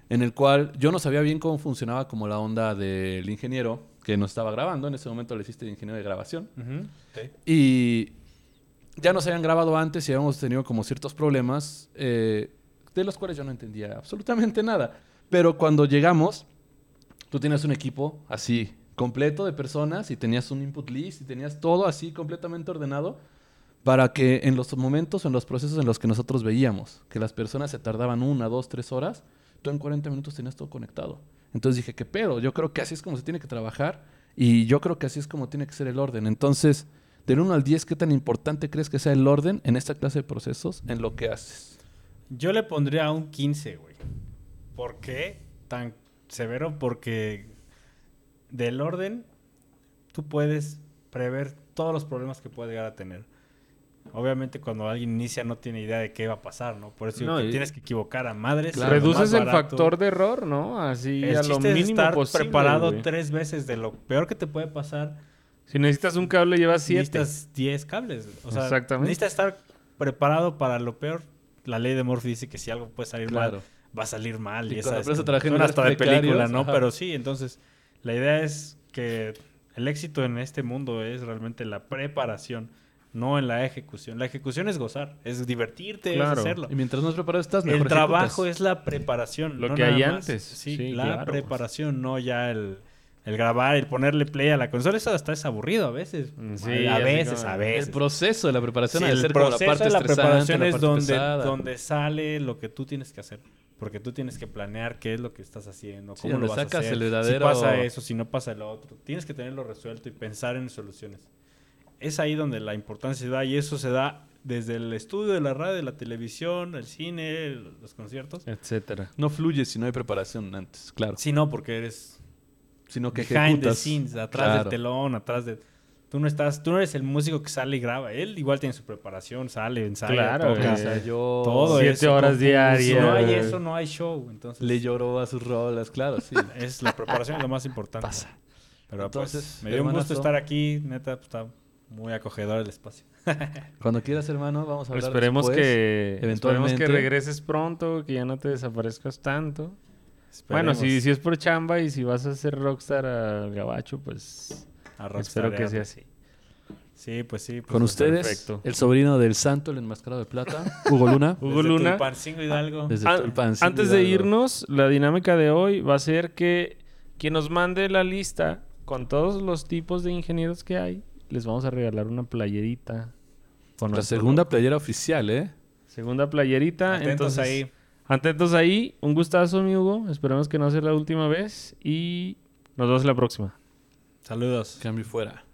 en el cual yo no sabía bien cómo funcionaba como la onda del ingeniero que nos estaba grabando. En ese momento le hiciste de ingeniero de grabación. Sí. Y ya nos habían grabado antes y habíamos tenido como ciertos problemas eh, de los cuales yo no entendía absolutamente nada. Pero cuando llegamos, tú tenías un equipo así completo de personas y tenías un input list y tenías todo así completamente ordenado para que en los momentos, en los procesos en los que nosotros veíamos que las personas se tardaban una, dos, tres horas, tú en 40 minutos tenías todo conectado. Entonces dije, ¿qué pedo? Yo creo que así es como se tiene que trabajar y yo creo que así es como tiene que ser el orden. Entonces, del 1 al 10, ¿qué tan importante crees que sea el orden en esta clase de procesos en lo que haces? Yo le pondría un 15, güey. ¿Por qué tan severo? Porque del orden tú puedes prever todos los problemas que puede llegar a tener. Obviamente cuando alguien inicia no tiene idea de qué va a pasar, ¿no? Por eso digo No, que y- tienes que equivocar a madres. Claro. Reduces el factor de error, ¿no? Así El a lo es mínimo estar posible, preparado güey. tres veces de lo peor que te puede pasar. Si necesitas un cable, llevas siete. Necesitas 10 cables. O sea, Exactamente. necesitas estar preparado para lo peor. La ley de Murphy dice que si algo puede salir Claro. mal, va a salir mal. Y esa es hasta de película, ¿no? ajá. Pero sí, entonces la idea es que el éxito en este mundo es realmente la preparación. no en la ejecución. La ejecución es gozar, es divertirte, Claro. es hacerlo. Y mientras más preparado estás, mejor El trabajo ejecutas. es la preparación. Lo no que hay más. antes. Sí, Sí, la claro. preparación, no ya el, el grabar, el ponerle play a la consola. Eso hasta es aburrido a veces. Sí, a veces, como- a El veces. proceso de la preparación Sí, ha de el ser como la proceso parte de la preparación la es parte donde, pesada. donde sale lo que tú tienes que hacer. Porque tú tienes que planear qué es lo que estás haciendo, cómo lo vas a sacas hacer. el verdadero- Si pasa eso, si no pasa lo otro. Tienes que tenerlo resuelto y pensar en soluciones. Es ahí donde la importancia se da y eso se da desde el estudio de la radio, la televisión, el cine, los conciertos. Etcétera. No fluye si no hay preparación antes, claro. Si no, porque eres Sino que behind the ejecutas. scenes, atrás Claro. del telón, atrás de... Tú no estás, tú no eres el músico que sale y graba. Él igual tiene su preparación, sale, ensaya, Claro, toca. güey. Ensayó, Todo Siete eso, horas diarias. Si no hay eso, no hay show. Entonces, le lloró a sus rolas, claro, sí. es la preparación es lo más importante. Pasa. Pero Entonces, pues, me dio un gusto estar aquí. Neta, pues, está muy acogedor el espacio. Cuando quieras, hermano, vamos a hablar Esperemos después. que esperemos que eventualmente. regreses pronto, que ya no te desaparezcas tanto. Bueno, si, si es por chamba y si vas a ser rockstar al gabacho, pues a espero que sea así. Sí, pues sí. pues, Con ustedes, perfecto. el sobrino del santo, el enmascarado de plata, Hugo Luna. Hugo desde Luna. Tulpancingo Hidalgo. Desde An- Tulpancingo antes de Hidalgo. irnos, la dinámica de hoy va a ser que quien nos mande la lista con todos los tipos de ingenieros que hay, les vamos a regalar una playerita. Con La segunda logo. playera oficial, ¿eh? Segunda playerita. Atentos entonces, ahí. Atentos ahí. Un gustazo, mi Hugo. Esperemos que no sea la última vez. Y nos vemos la próxima. Saludos. Cambio fuera.